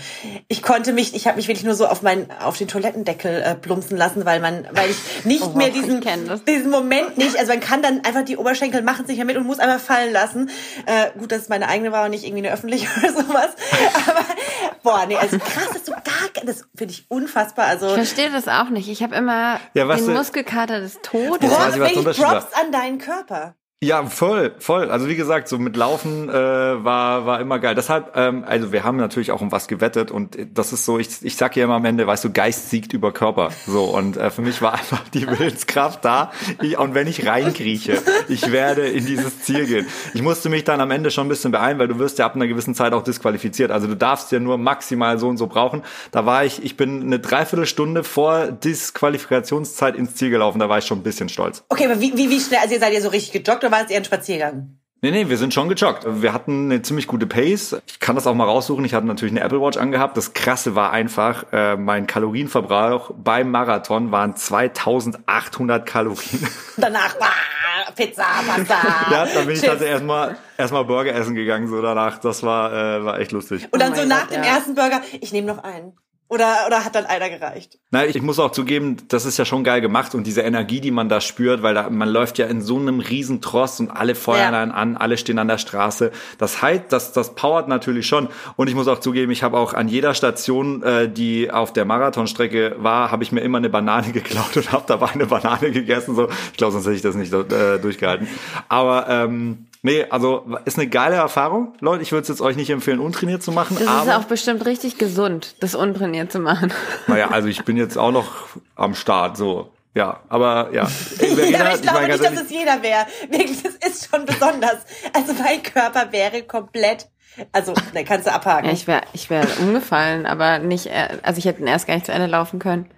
Ich konnte mich, ich habe mich wirklich nur so auf meinen, auf den Toilettendeckel äh, plumpsen lassen, weil man, weil ich nicht Oh, mehr diesen, diesen Moment nicht, also man kann dann einfach die Oberschenkel machen sich ja mit und muss einfach fallen lassen. Äh, gut, dass es meine eigene war und nicht irgendwie eine öffentliche oder sowas. Aber boah, nee, also krass, das ist so gar, das finde ich unfassbar. Also Ich verstehe das auch nicht. Ich habe immer Ja, was, den äh, Muskelkater des Todes. War. Props an deinen Körper. Ja, voll, voll. Also wie gesagt, so mit Laufen äh, war war immer geil. Deshalb, ähm, also wir haben natürlich auch um was gewettet und das ist so, ich, ich sag ja immer am Ende, weißt du, Geist siegt über Körper. So und äh, für mich war einfach die Willenskraft da. Ich, und wenn ich reinkrieche, ich werde in dieses Ziel gehen. Ich musste mich dann am Ende schon ein bisschen beeilen, weil du wirst ja ab einer gewissen Zeit auch disqualifiziert. Also du darfst ja nur maximal so und so brauchen. Da war ich, ich bin eine Dreiviertelstunde vor Disqualifikationszeit ins Ziel gelaufen. Da war ich schon ein bisschen stolz. Okay, aber wie, wie, wie schnell, also ihr seid ja so richtig gejoggt oder war es eher ein Spaziergang? Nee, nee, wir sind schon gejoggt. Wir hatten eine ziemlich gute Pace. Ich kann das auch mal raussuchen. Ich hatte natürlich eine Apple Watch angehabt. Das Krasse war einfach, äh, mein Kalorienverbrauch beim Marathon waren 2800 Kalorien. Danach, ah, Pizza, Pasta. ja, dann bin ich Chips. also erstmal erstmal Burger essen gegangen so danach. Das war äh, war echt lustig. Und dann Oh so nach Gott, dem ja. ersten Burger, ich nehme noch einen. Oder, oder hat dann einer gereicht? Na, ich muss auch zugeben, das ist ja schon geil gemacht und diese Energie, die man da spürt, weil da, man läuft ja in so einem riesen Tross und alle feuern Ja. an, alle stehen an der Straße. Das heißt, das, das powert natürlich schon. Und ich muss auch zugeben, ich habe auch an jeder Station, äh, die auf der Marathonstrecke war, habe ich mir immer eine Banane geklaut und habe dabei eine Banane gegessen. So, ich glaube, sonst hätte ich das nicht äh, durchgehalten. Aber ähm, nee, also ist eine geile Erfahrung. Leute, ich würde es jetzt euch nicht empfehlen, untrainiert zu machen. Das aber ist auch bestimmt richtig gesund, das untrainiert zu machen. naja, also ich bin jetzt auch noch am Start, so. Ja, aber ja. Verena, Ja, aber ich glaube meine, ganz nicht, dass ehrlich, es jeder wäre. Wirklich, das ist schon besonders. Also mein Körper wäre komplett, also, ne, kannst du abhaken. Ja, ich wäre ich wär umgefallen, aber nicht, äh, also ich hätte ihn erst gar nicht zu Ende laufen können.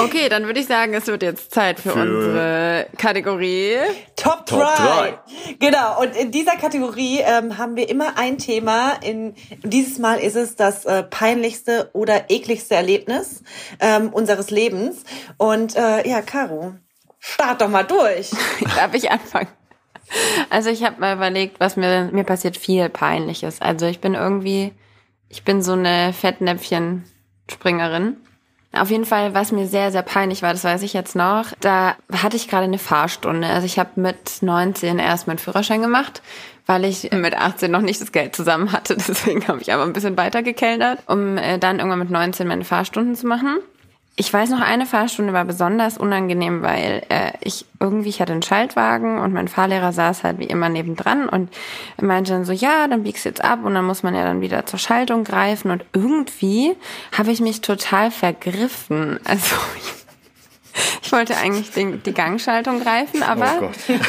Okay, dann würde ich sagen, es wird jetzt Zeit für, Für- unsere Kategorie. Top, Top 3. drei. Genau, und in dieser Kategorie ähm, haben wir immer ein Thema. In, dieses Mal ist es das äh, peinlichste oder ekligste Erlebnis ähm, unseres Lebens. Und äh, ja, Caro, start doch mal durch. Darf ich anfangen? Also ich habe mal überlegt, was mir mir passiert viel peinliches. Also ich bin irgendwie, ich bin so eine Fettnäpfchen-Springerin. Auf jeden Fall, was mir sehr, sehr peinlich war, das weiß ich jetzt noch, da hatte ich gerade eine Fahrstunde. Also ich habe mit 19 erst meinen Führerschein gemacht, weil ich mit 18 noch nicht das Geld zusammen hatte. Deswegen habe ich aber ein bisschen weiter gekellnert, um äh, dann irgendwann mit 19 meine Fahrstunden zu machen. Ich weiß noch, eine Fahrstunde war besonders unangenehm, weil äh, ich irgendwie, ich hatte einen Schaltwagen und mein Fahrlehrer saß halt wie immer nebendran und meinte dann so, ja, dann biegst du jetzt ab und dann muss man ja dann wieder zur Schaltung greifen und irgendwie habe ich mich total vergriffen. Also ich wollte eigentlich den, die Gangschaltung greifen, aber oh Gott.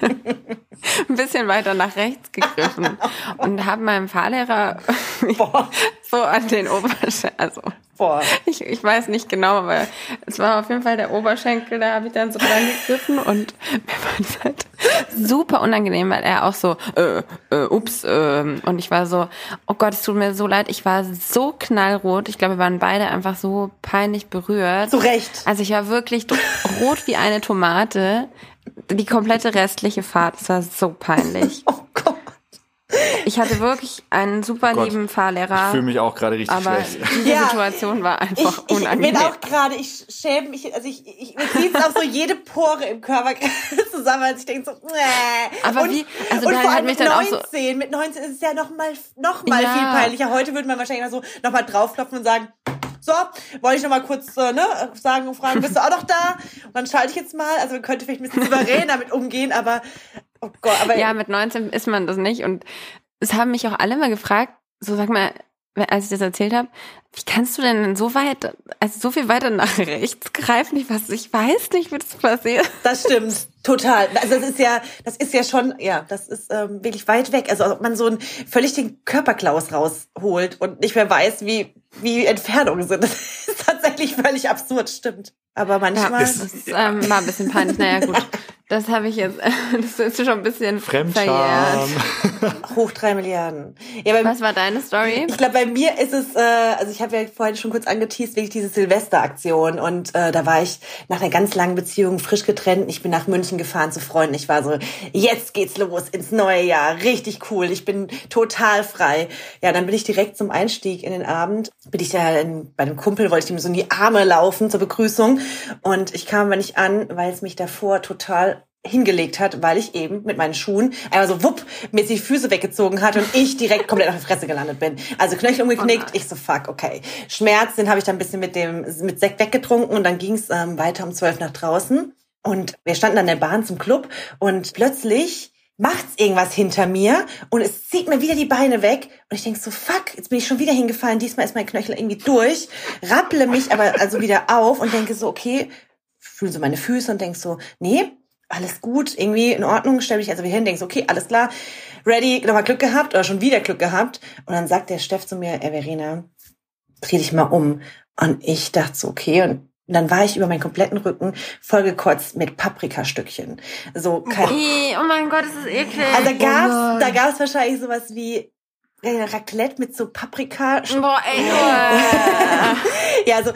ein bisschen weiter nach rechts gegriffen und habe meinem Fahrlehrer Boah. so an den Oberschenkel, also Boah. ich, ich weiß nicht genau, aber es war auf jeden Fall der Oberschenkel, da habe ich dann so dran gegriffen und mir war das halt super unangenehm, weil er auch so, äh, äh, ups, ähm, und ich war so, oh Gott, es tut mir so leid, ich war so knallrot, ich glaube, wir waren beide einfach so peinlich berührt. Zu Recht. Also ich war wirklich rot wie eine Tomate, die komplette restliche Fahrt, es war so peinlich. Oh Gott. Ich hatte wirklich einen super Gott. lieben Fahrlehrer. Ich fühle mich auch gerade richtig aber schlecht. diese Ja. Situation war Ich, einfach ich bin unangenehm. auch gerade, ich schäme mich, also ich, ich mir zieht's auch so jede Pore im Körper zusammen, als ich denke so, nee. Aber und, wie- also und vor hat allem mich mit dann auch so- 19, mit 19 ist es ja noch mal, noch mal Ja. viel peinlicher. Heute würde man wahrscheinlich mal so noch mal draufklopfen und sagen, so, wollte ich noch mal kurz äh, ne, sagen und fragen, bist du auch noch da? Und dann schalte ich jetzt mal, also man könnte vielleicht ein bisschen souverän damit umgehen, aber oh Gott, aber Ja, mit 19 ist man das nicht. Und es haben mich auch alle mal gefragt, so sag mal, als ich das erzählt habe, wie kannst du denn so weit, also so viel weiter nach rechts greifen? Ich weiß, ich weiß nicht, wie das passiert. Das stimmt, total. Also das ist ja, das ist ja schon, ja, das ist ähm, wirklich weit weg. Also als ob man so einen völlig den Körperklaus rausholt und nicht mehr weiß, wie wie Entfernungen sind. Das ist tatsächlich völlig absurd, stimmt. Aber manchmal. Das ähm, war ein bisschen peinlich. Naja, gut. Das habe ich jetzt, das ist schon ein bisschen Fremdscham. verjährt. Hoch drei Milliarden. Ja, bei, Was war deine Story? Ich glaube, bei mir ist es, äh, also ich habe ja vorhin schon kurz angeteased, wirklich diese Silvesteraktion. Und äh, da war ich nach einer ganz langen Beziehung frisch getrennt. Ich bin nach München gefahren zu Freunden. Ich war so, jetzt geht's los ins neue Jahr. Richtig cool. Ich bin total frei. Ja, dann bin ich direkt zum Einstieg in den Abend. Bin ich ja in, bei einem Kumpel, wollte ich ihm so in die Arme laufen zur Begrüßung. Und ich kam aber nicht an, weil es mich davor total hingelegt hat, weil ich eben mit meinen Schuhen einmal so wupp mir die Füße weggezogen hat und ich direkt komplett auf die Fresse gelandet bin. Also Knöchel umgeknickt, ich so fuck, okay. Schmerz, den habe ich dann ein bisschen mit dem mit Sekt weggetrunken und dann ging es ähm, weiter um zwölf nach draußen und wir standen an der Bahn zum Club und plötzlich macht's irgendwas hinter mir und es zieht mir wieder die Beine weg und ich denk so fuck, jetzt bin ich schon wieder hingefallen, diesmal ist mein Knöchel irgendwie durch, rapple mich aber also wieder auf und denke so okay, fühle so meine Füße und denk so, nee, alles gut, irgendwie in Ordnung, stell mich also wieder hin, denkst, okay, alles klar, ready, nochmal Glück gehabt oder schon wieder Glück gehabt. Und dann sagt der Steff zu mir, ey Verena, dreh dich mal um. Und ich dachte so, okay, und dann war ich über meinen kompletten Rücken vollgekotzt mit Paprikastückchen. So kein, Ih, Oh mein Gott, das ist eklig. also da oh gab's, Gott. da gab's wahrscheinlich sowas wie äh, Raclette mit so Paprika. Boah, ey. äh. Ja, also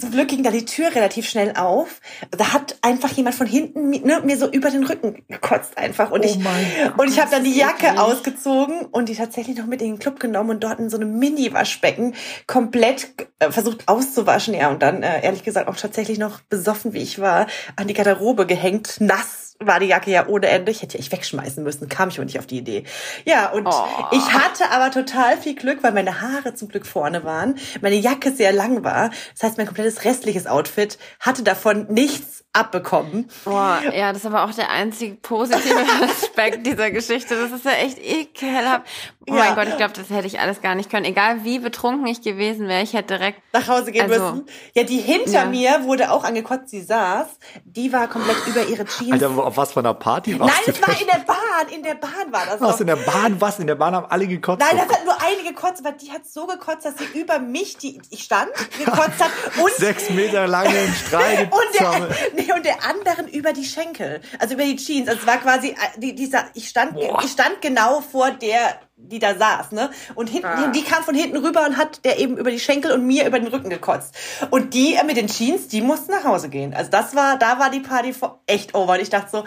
zum Glück ging da die Tür relativ schnell auf. Da hat einfach jemand von hinten ne, mir so über den Rücken gekotzt einfach. Und Oh ich, und ich habe dann die Jacke eklig. ausgezogen und die tatsächlich noch mit in den Club genommen und dort in so einem Mini-Waschbecken komplett äh, versucht auszuwaschen. Ja, und dann äh, ehrlich gesagt auch tatsächlich noch besoffen, wie ich war, an die Garderobe gehängt, nass war die Jacke ja ohne Ende. Ich hätte ja echt wegschmeißen müssen, kam ich aber nicht auf die Idee. Ja, und Oh. ich hatte aber total viel Glück, weil meine Haare zum Glück vorne waren, meine Jacke sehr lang war. Das heißt, mein komplettes restliches Outfit hatte davon nichts abbekommen. Boah, ja, das ist aber auch der einzige positive Aspekt dieser Geschichte. Das ist ja echt ekelhaft. Oh Ja. mein Gott, ich glaube, das hätte ich alles gar nicht können. Egal wie betrunken ich gewesen wäre, ich hätte direkt nach Hause gehen Also, müssen. Ja, die hinter ja. mir wurde auch angekotzt, sie saß. Die war komplett über ihre Jeans. Alter, auf was für einer Party warst Nein, du es war in der Bahn. In der Bahn war das. Was noch. in der Bahn? Was? In der Bahn haben alle gekotzt. Nein, das hat nur eine gekotzt, aber die hat so gekotzt, dass sie über mich, die ich stand, gekotzt hat und Sechs Meter langen Strahl. und der, nee, und der anderen über die Schenkel, also über die Jeans. Also es war quasi äh, die, dieser, ich stand, Boah. ich stand genau vor der, die da saß, ne? Und hinten, Ah. die kam von hinten rüber und hat der eben über die Schenkel und mir über den Rücken gekotzt. Und die äh, mit den Jeans, die mussten nach Hause gehen. Also das war, da war die Party echt over. Und ich dachte so,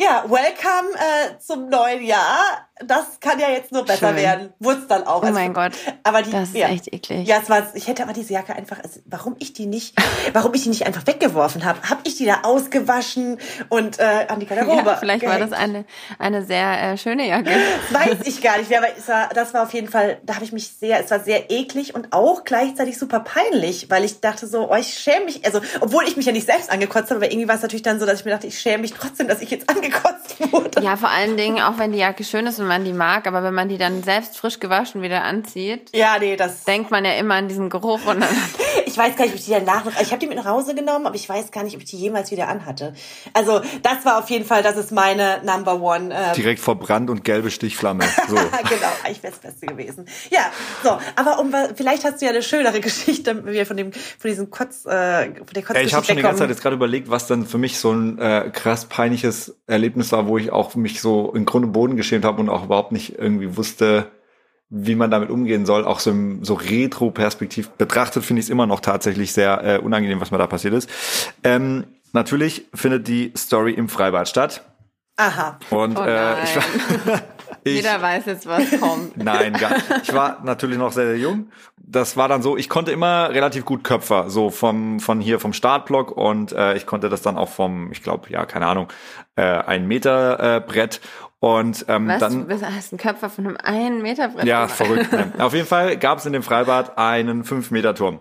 ja, welcome äh, zum neuen Jahr. Das kann ja jetzt nur besser Schön. werden. Wurde dann auch. Oh mein Gott. Aber die, Das ist ja. echt eklig. Ja, es war, ich hätte aber diese Jacke einfach, also warum ich die nicht, warum ich die nicht einfach weggeworfen habe, habe ich die da ausgewaschen und äh, an die Garderobe. Ja, vielleicht war gehängt. das eine, eine sehr äh, schöne Jacke. Weiß ich gar nicht mehr, aber es war, das war auf jeden Fall, da habe ich mich sehr, es war sehr eklig und auch gleichzeitig super peinlich, weil ich dachte so, oh, ich schäme mich, also obwohl ich mich ja nicht selbst angekotzt habe, aber irgendwie war es natürlich dann so, dass ich mir dachte, ich schäme mich trotzdem, dass ich jetzt angekotzt wurde. Ja, vor allen Dingen, auch wenn die Jacke schön ist und man die mag, aber wenn man die dann selbst frisch gewaschen wieder anzieht, Ja, nee, das. denkt man ja immer an diesen Geruch und dann, Ich weiß gar nicht, ob ich die danach noch. Ich habe die mit nach Hause genommen, aber ich weiß gar nicht, ob ich die jemals wieder anhatte. Also das war auf jeden Fall, das ist meine Number One. Äh, Direkt verbrannt und gelbe Stichflamme. So. genau, eigentlich wäre das Beste gewesen. Ja, so, aber um, vielleicht hast du ja eine schönere Geschichte, wie wir von dem, von diesem Kotz, äh, von der Kotzgeschichte Ey, ich habe schon die ganze Zeit jetzt gerade überlegt, was dann für mich so ein äh, krass peinliches Erlebnis war, wo ich auch mich so in Grund und Boden geschämt habe und auch überhaupt nicht irgendwie wusste, wie man damit umgehen soll. Auch so, im, so retro-perspektiv betrachtet finde ich es immer noch tatsächlich sehr äh, unangenehm, was mir da passiert ist. Ähm, natürlich findet die Story im Freibad statt. Aha. Und Oh äh, ich, war- ich, jeder weiß jetzt, was kommt. Nein, gar Ich war natürlich noch sehr, sehr jung. Das war dann so, ich konnte immer relativ gut Köpfer, so vom, von hier vom Startblock und äh, ich konnte das dann auch vom, ich glaube, ja, keine Ahnung, äh, ein Meter äh, Brett und ähm, Was? dann du hast einen Köpfer von einem einen Meter Brett. ja, verrückt. ne? Auf jeden Fall gab es in dem Freibad einen 5-Meter-Turm.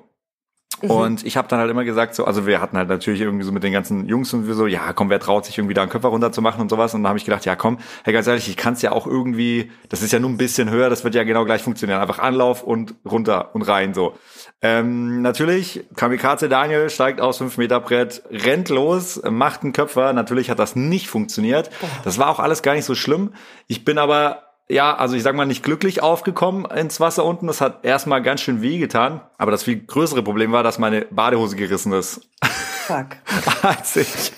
Und ich habe dann halt immer gesagt, so, also wir hatten halt natürlich irgendwie so mit den ganzen Jungs und wir so, ja, komm, wer traut sich irgendwie da einen Köpfer runter zu machen und sowas. Und dann habe ich gedacht, ja, komm, hey, ganz ehrlich, ich kann es ja auch irgendwie, das ist ja nur ein bisschen höher, das wird ja genau gleich funktionieren. Einfach Anlauf und runter und rein so. Ähm, natürlich, Kamikaze Daniel steigt aus 5 Meter Brett, rennt los, macht einen Köpfer. Natürlich hat das nicht funktioniert. Das war auch alles gar nicht so schlimm. Ich bin aber ja, also ich sag mal nicht glücklich aufgekommen ins Wasser unten. Das hat erstmal ganz schön weh getan. Aber das viel größere Problem war, dass meine Badehose gerissen ist. Fuck. als ich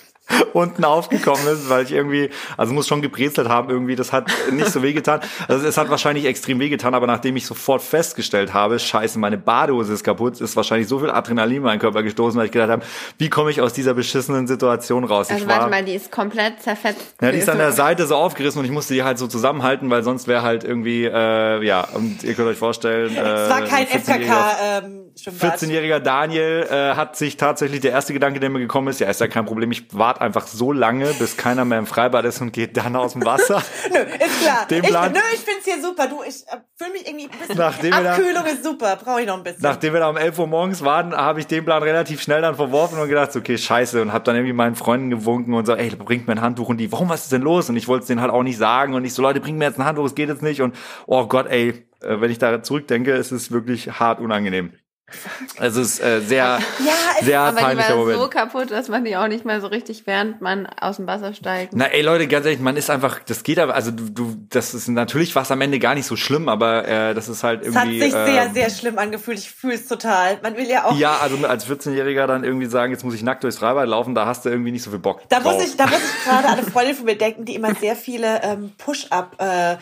unten aufgekommen ist, weil ich irgendwie, also muss schon gebrezelt haben irgendwie, das hat nicht so wehgetan. Also es hat wahrscheinlich extrem wehgetan, aber nachdem ich sofort festgestellt habe, scheiße, meine Badehose ist kaputt, ist wahrscheinlich so viel Adrenalin in meinen Körper gestoßen, weil ich gedacht habe, wie komme ich aus dieser beschissenen Situation raus? Also ich warte mal, die ist komplett zerfetzt. ja, die ist an der. Seite so aufgerissen und ich musste die halt so zusammenhalten, weil sonst wäre halt irgendwie, äh, ja, und ihr könnt euch vorstellen, äh, Es war kein 14-jähriger FKK ähm, Schwimmbad. 14-jähriger Daniel äh, hat sich tatsächlich der erste Gedanke, der mir gekommen ist, ja, ist ja kein Problem, ich warte einfach so lange, bis keiner mehr im Freibad ist und geht dann aus dem Wasser. Nö, ist klar. Den ich, Plan- nö, ich find's hier super. Du, ich äh, fühle mich irgendwie ein bisschen. Nachdem wir da- Abkühlung ist super. Brauche ich noch ein bisschen. Nachdem wir da um 11 Uhr morgens waren, habe ich den Plan relativ schnell dann verworfen und gedacht, okay, scheiße, und habe dann irgendwie meinen Freunden gewunken und so, ey, bringt mir ein Handtuch und die, warum, was ist denn los? Und ich wollte es denen halt auch nicht sagen und ich so, Leute, bringt mir jetzt ein Handtuch, es geht jetzt nicht und oh Gott, ey, äh, wenn ich da zurückdenke, ist es wirklich hart unangenehm. Es ist äh, sehr, ja, es, sehr Aber die peinlicher war Moment. so kaputt, dass man die auch nicht mehr so richtig, während man aus dem Wasser steigt. Na ey Leute, ganz ehrlich, man ist einfach, das geht aber, also du, du das ist natürlich was am Ende gar nicht so schlimm, aber äh, das ist halt es hat irgendwie. sich sehr, ähm, sehr schlimm angefühlt. Ich fühle es total. Man will ja auch. Ja, also als 14-Jähriger dann irgendwie sagen, jetzt muss ich nackt durchs Freibad laufen, da hast du irgendwie nicht so viel Bock. Da drauf. muss ich, da muss ich gerade an eine Freundin von mir denken, die immer sehr viele ähm, Push-up äh,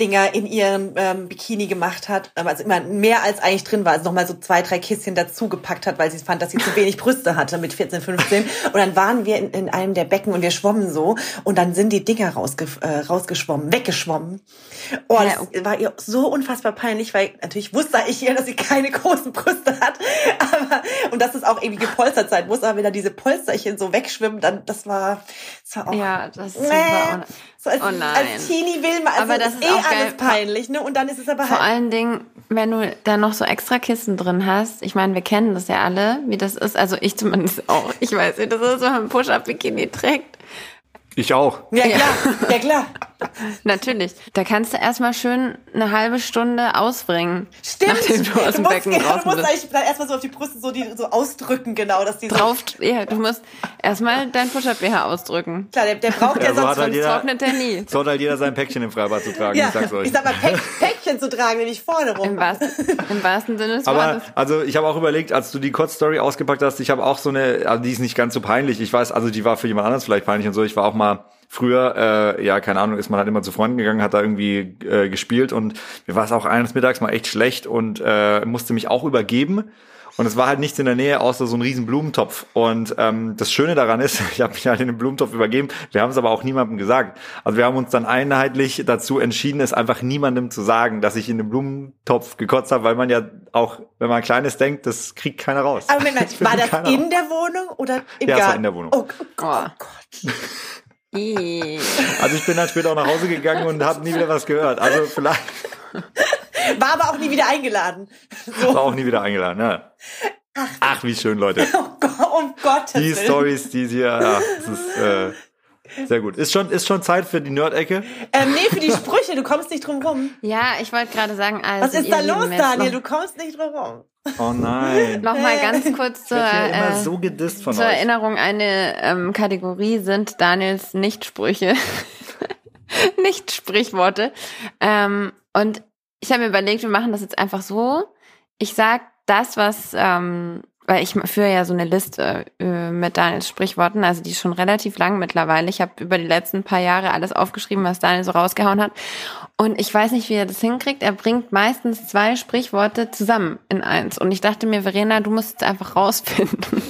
Dinger in ihrem ähm, Bikini gemacht hat, also immer mehr als eigentlich drin war, also nochmal so zwei, drei Kistchen dazu gepackt hat, weil sie fand, dass sie zu wenig Brüste hatte mit 14, 15. Und dann waren wir in, in einem der Becken und wir schwommen so und dann sind die Dinger rausge äh, rausgeschwommen, weggeschwommen. Oh, Ja, das war ihr so unfassbar peinlich, weil natürlich wusste ich ihr, dass sie keine großen Brüste hat, aber und dass es auch irgendwie gepolstert sein muss, aber wenn da diese Polsterchen so wegschwimmen, dann das war, das war auch Ja, das ist super. So als, Oh nein. als Teenie will man, also Aber das ist ist eh auch geil. alles peinlich, ne? Und dann ist es aber Vor halt. allen Dingen, wenn du da noch so extra Kissen drin hast. Ich meine, wir kennen das ja alle, wie das ist. Also ich zumindest auch. Ich weiß, wie das ist, wenn man ein Push-Up-Bikini trägt. Ich auch. Ja klar, ja klar. Natürlich. Da kannst du erstmal schön eine halbe Stunde ausbringen. Stimmt. Nachdem du aus dem musst, Becken draußen du musst eigentlich dann erstmal so auf die Brüste so, die, so ausdrücken, genau, dass die so. Drauf, ja, du musst erstmal dein Push-Up-BH ausdrücken. Klar, der, der braucht ja, Ja, so sonst halt Sonst jeder- trocknet der nie. So hat halt jeder sein Päckchen im Freibad zu tragen, ja, ich sag's euch. ich sag mal, Päck, Päckchen zu tragen, nämlich vorne rum. Im wahrsten, im wahrsten Sinne des Aber Wortes. also ich habe auch überlegt, als du die Kurzstory ausgepackt hast, ich habe auch so eine, also die ist nicht ganz so peinlich. Ich weiß, also die war für jemand anderes vielleicht peinlich und so. Ich war auch mal früher, äh, ja, keine Ahnung, ist man halt immer zu Freunden gegangen, hat da irgendwie äh, gespielt und mir war es auch eines Mittags mal echt schlecht und äh, musste mich auch übergeben. Und es war halt nichts in der Nähe, außer so ein riesen Blumentopf. Und ähm, das Schöne daran ist, ich habe mich halt in den Blumentopf übergeben. Wir haben es aber auch niemandem gesagt. Also wir haben uns dann einheitlich dazu entschieden, es einfach niemandem zu sagen, dass ich in den Blumentopf gekotzt habe, weil man ja auch, wenn man Kleines denkt, das kriegt keiner raus. aber Moment, Das war das in der Wohnung oder im Ja, es war Garten? in der Wohnung. Oh, oh, Oh. Gott. Also ich bin dann später auch nach Hause gegangen und habe nie wieder was gehört. Also vielleicht War aber auch nie wieder eingeladen. So. war auch nie wieder eingeladen. Ja. Ach, wie schön, Leute. Oh Gott, um Gottes Die. Stories, die hier, ja, das ist äh, sehr gut. Ist schon, ist schon Zeit für die Nerd-Ecke. Ähm, nee, für die Sprüche, du kommst nicht drum rum. Ja, ich wollte gerade sagen, also Was ist da los, Daniel? Du kommst nicht drum rum. Oh nein. Noch mal ganz kurz zur, immer äh, so gedisst von zur euch. Erinnerung, eine ähm, Kategorie sind Daniels Nichtsprüche. Nicht-Sprichworte. Ähm, und ich habe mir überlegt, wir machen das jetzt einfach so. Ich sag das, was, ähm, weil ich führe ja so eine Liste äh, mit Daniels Sprichworten, also die ist schon relativ lang mittlerweile. Ich habe über die letzten paar Jahre alles aufgeschrieben, was Daniel so rausgehauen hat. Und ich weiß nicht, wie er das hinkriegt. Er bringt meistens zwei Sprichworte zusammen in eins. Und ich dachte mir, Verena, du musst es einfach rausfinden.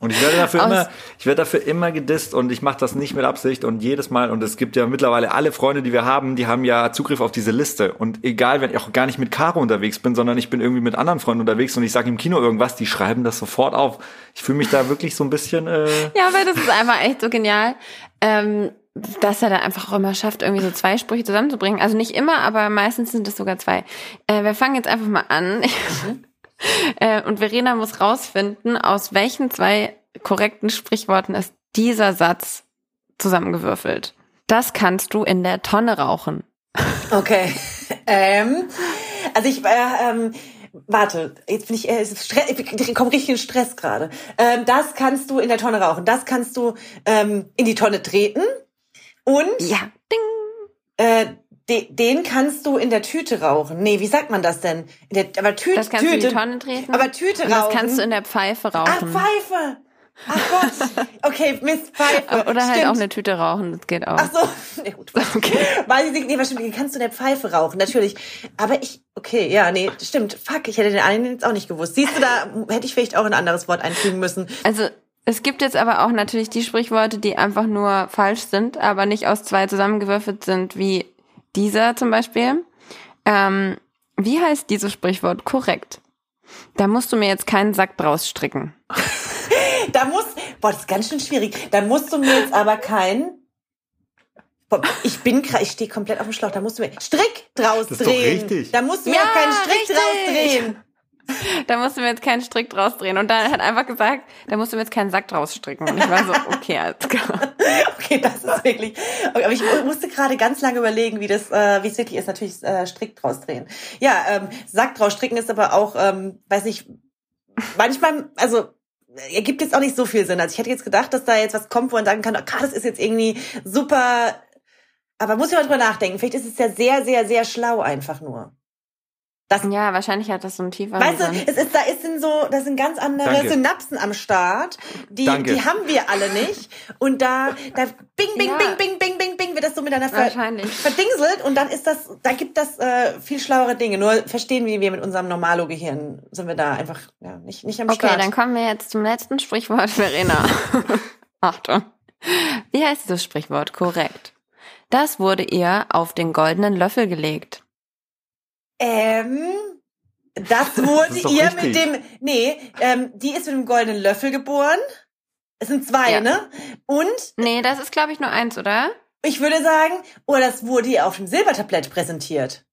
Und ich werde dafür Aus- immer, ich werde dafür immer gedisst und ich mache das nicht mit Absicht und jedes Mal und es gibt ja mittlerweile alle Freunde, die wir haben, die haben ja Zugriff auf diese Liste und egal, wenn ich auch gar nicht mit Caro unterwegs bin, sondern ich bin irgendwie mit anderen Freunden unterwegs und ich sage im Kino irgendwas, die schreiben das sofort auf. Ich fühle mich da wirklich so ein bisschen äh, Ja, weil das ist einfach echt so genial, ähm, dass er da einfach auch immer schafft, irgendwie so zwei Sprüche zusammenzubringen. Also nicht immer, aber meistens sind es sogar zwei. Äh, wir fangen jetzt einfach mal an. äh, und Verena muss rausfinden, aus welchen zwei korrekten Sprichworten ist dieser Satz zusammengewürfelt. Das kannst du in der Tonne rauchen. Okay. ähm, also ich, äh, ähm, warte, jetzt bin ich, äh, ich komme richtig in Stress gerade. Ähm, das kannst du in der Tonne rauchen. Das kannst du ähm, in die Tonne treten. Und Ja, ding. äh, de, den kannst du in der Tüte rauchen. Nee, wie sagt man das denn? In der, aber Tüte, Das kannst du in Tüte. die Tonne treten. Aber Tüte Und das rauchen. kannst du in der Pfeife Ah, rauchen. Pfeife. Ach Gott. Okay, Mist, Pfeife. Oder halt Stimmt. auch eine Tüte rauchen, das geht auch. Ach so, nee, gut. Okay. Ich nicht, nee, wie kannst du der Pfeife rauchen? Natürlich. Aber ich, okay, ja, nee, stimmt. Fuck, ich hätte den einen jetzt auch nicht gewusst. Siehst du, da hätte ich vielleicht auch ein anderes Wort einfügen müssen. Also es gibt jetzt aber auch natürlich die Sprichworte, die einfach nur falsch sind, aber nicht aus zwei zusammengewürfelt sind, wie dieser zum Beispiel. Ähm, wie heißt dieses Sprichwort korrekt? Da musst du mir jetzt keinen Sack draus stricken. Da muss, boah, das ist ganz schön schwierig. Da musst du mir jetzt aber kein, boah, ich bin, ich stehe komplett auf dem Schlauch. Da musst du mir Strick draus Das ist doch drehen. richtig. Da musst du mir Ja, auch keinen Strick richtig. draus drehen. Da musst du mir jetzt keinen Strick draus drehen. Und dann hat einfach gesagt, da musst du mir jetzt keinen Sack draus stricken. Und ich war so, okay, alles klar. Okay, das ist wirklich. Okay, aber ich mu- musste gerade ganz lange überlegen, wie das, äh, wie es wirklich ist. Natürlich äh, Strick draus drehen. Ja, ähm, Sack draus stricken ist aber auch, ähm, weiß nicht, manchmal, also ergibt jetzt auch nicht so viel Sinn. Also ich hätte jetzt gedacht, dass da jetzt was kommt, wo man sagen kann, oh, das ist jetzt irgendwie super. Aber muss ich mal drüber nachdenken. Vielleicht ist es ja sehr, sehr, sehr schlau einfach nur. Das, Ja, wahrscheinlich hat das so einen tieferen Weißt du, es ist, da ist sind so, da sind ganz andere Danke. Synapsen am Start, die, Danke. die haben wir alle nicht. Und da, da bing, bing, Ja. bing, bing, bing, bing, bing, wird das so miteinander ver Wahrscheinlich. verdingselt und dann ist das, da gibt das äh, viel schlauere Dinge. Nur verstehen wir, wir mit unserem Normalo-Gehirn sind wir da einfach ja, nicht, nicht am Okay, Start. dann kommen wir jetzt zum letzten Sprichwort, Verena. Achtung. Wie heißt dieses Sprichwort korrekt? Das wurde ihr auf den goldenen Löffel gelegt. Ähm, das wurde doch ihr richtig. mit dem, nee, ähm, die ist mit dem goldenen Löffel geboren. Es sind zwei, Ja. ne? Und Nee, das ist, glaube ich, nur eins, oder? ich würde sagen, oh, das wurde ihr auf dem Silbertablett präsentiert.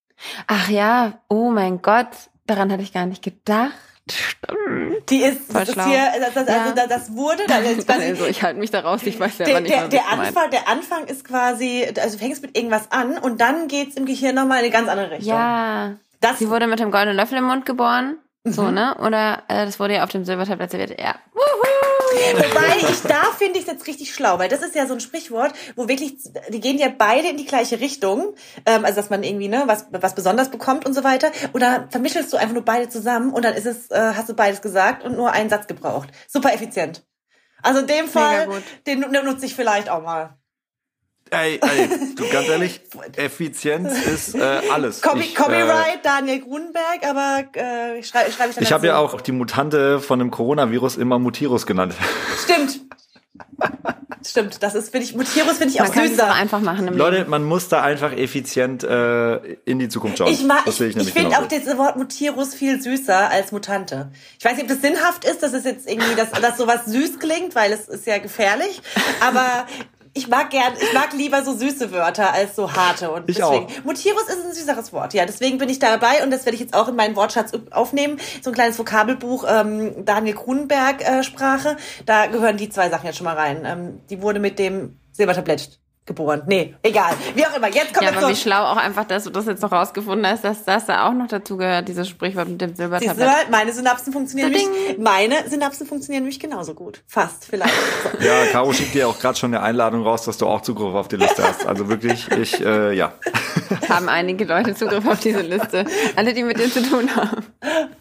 Ach ja, oh mein Gott, daran hatte ich gar nicht gedacht. Stimmt. Die ist, das ist hier, das, das, also das, das wurde, ist quasi, Also, ich halte mich da raus, ich weiß selber der, nicht, der, der. Anfang, der Anfang ist quasi, also du fängst mit irgendwas an und dann geht's im Gehirn nochmal in eine ganz andere Richtung. Ja, Das, sie wurde mit dem goldenen Löffel im Mund geboren, so, Mhm. ne? Oder äh, das wurde ihr auf dem Silbertablett serviert. Ja. wobei ich da finde ich jetzt richtig schlau, weil das ist ja so ein Sprichwort, wo wirklich, die gehen ja beide in die gleiche Richtung, ähm, also dass man irgendwie, ne, was, was besonders bekommt und so weiter. Oder vermischelst du einfach nur beide zusammen und dann ist es, äh, hast du beides gesagt und nur einen Satz gebraucht. Super effizient. Also in dem Fall, den nu- nutze ich vielleicht auch mal. Ey, ey, du ganz ehrlich, Effizienz ist äh, alles. Copy, Ich, äh, Copyright Daniel Grunberg, aber äh, schrei, schreibe ich dann Ich habe ja auch die Mutante von dem Coronavirus immer Mutirus genannt. Stimmt. Stimmt, das ist, finde ich, Mutirus finde ich auch Man kann es süßer. auch einfach machen im Leute, Leben. man muss da einfach effizient äh, in die Zukunft schauen. Ich, mag, ich, ich, nämlich finde auch das Wort Mutirus viel süßer als Mutante. Ich weiß nicht, ob das sinnhaft ist, dass es jetzt irgendwie, dass, dass sowas süß klingt, weil es ist ja gefährlich. Aber ich mag gern, ich mag lieber so süße Wörter als so harte. Und Ich deswegen, auch. Mutirus ist ein süßeres Wort. Ja, deswegen bin ich da dabei und das werde ich jetzt auch in meinen Wortschatz aufnehmen. So ein kleines Vokabelbuch, ähm, Daniel Grunberg äh, Sprache. Da gehören die zwei Sachen jetzt schon mal rein. Ähm, die wurde mit dem Silbertablett geboren. Nee, egal. Wie auch immer. Jetzt kommen Ja, aber wie zum schlau auch einfach, dass du das jetzt noch rausgefunden hast, dass das da auch noch dazu gehört, dieses Sprichwort mit dem Siehst du Silbertablett. mal, meine Synapsen funktionieren Ding. nämlich, meine Synapsen funktionieren nämlich genauso gut. Fast, vielleicht. So. Ja, Caro schickt dir auch gerade schon eine Einladung raus, dass du auch Zugriff auf die Liste hast. Also wirklich, ich, äh, ja. Haben einige Leute Zugriff auf diese Liste. Alle, die mit dir zu tun haben.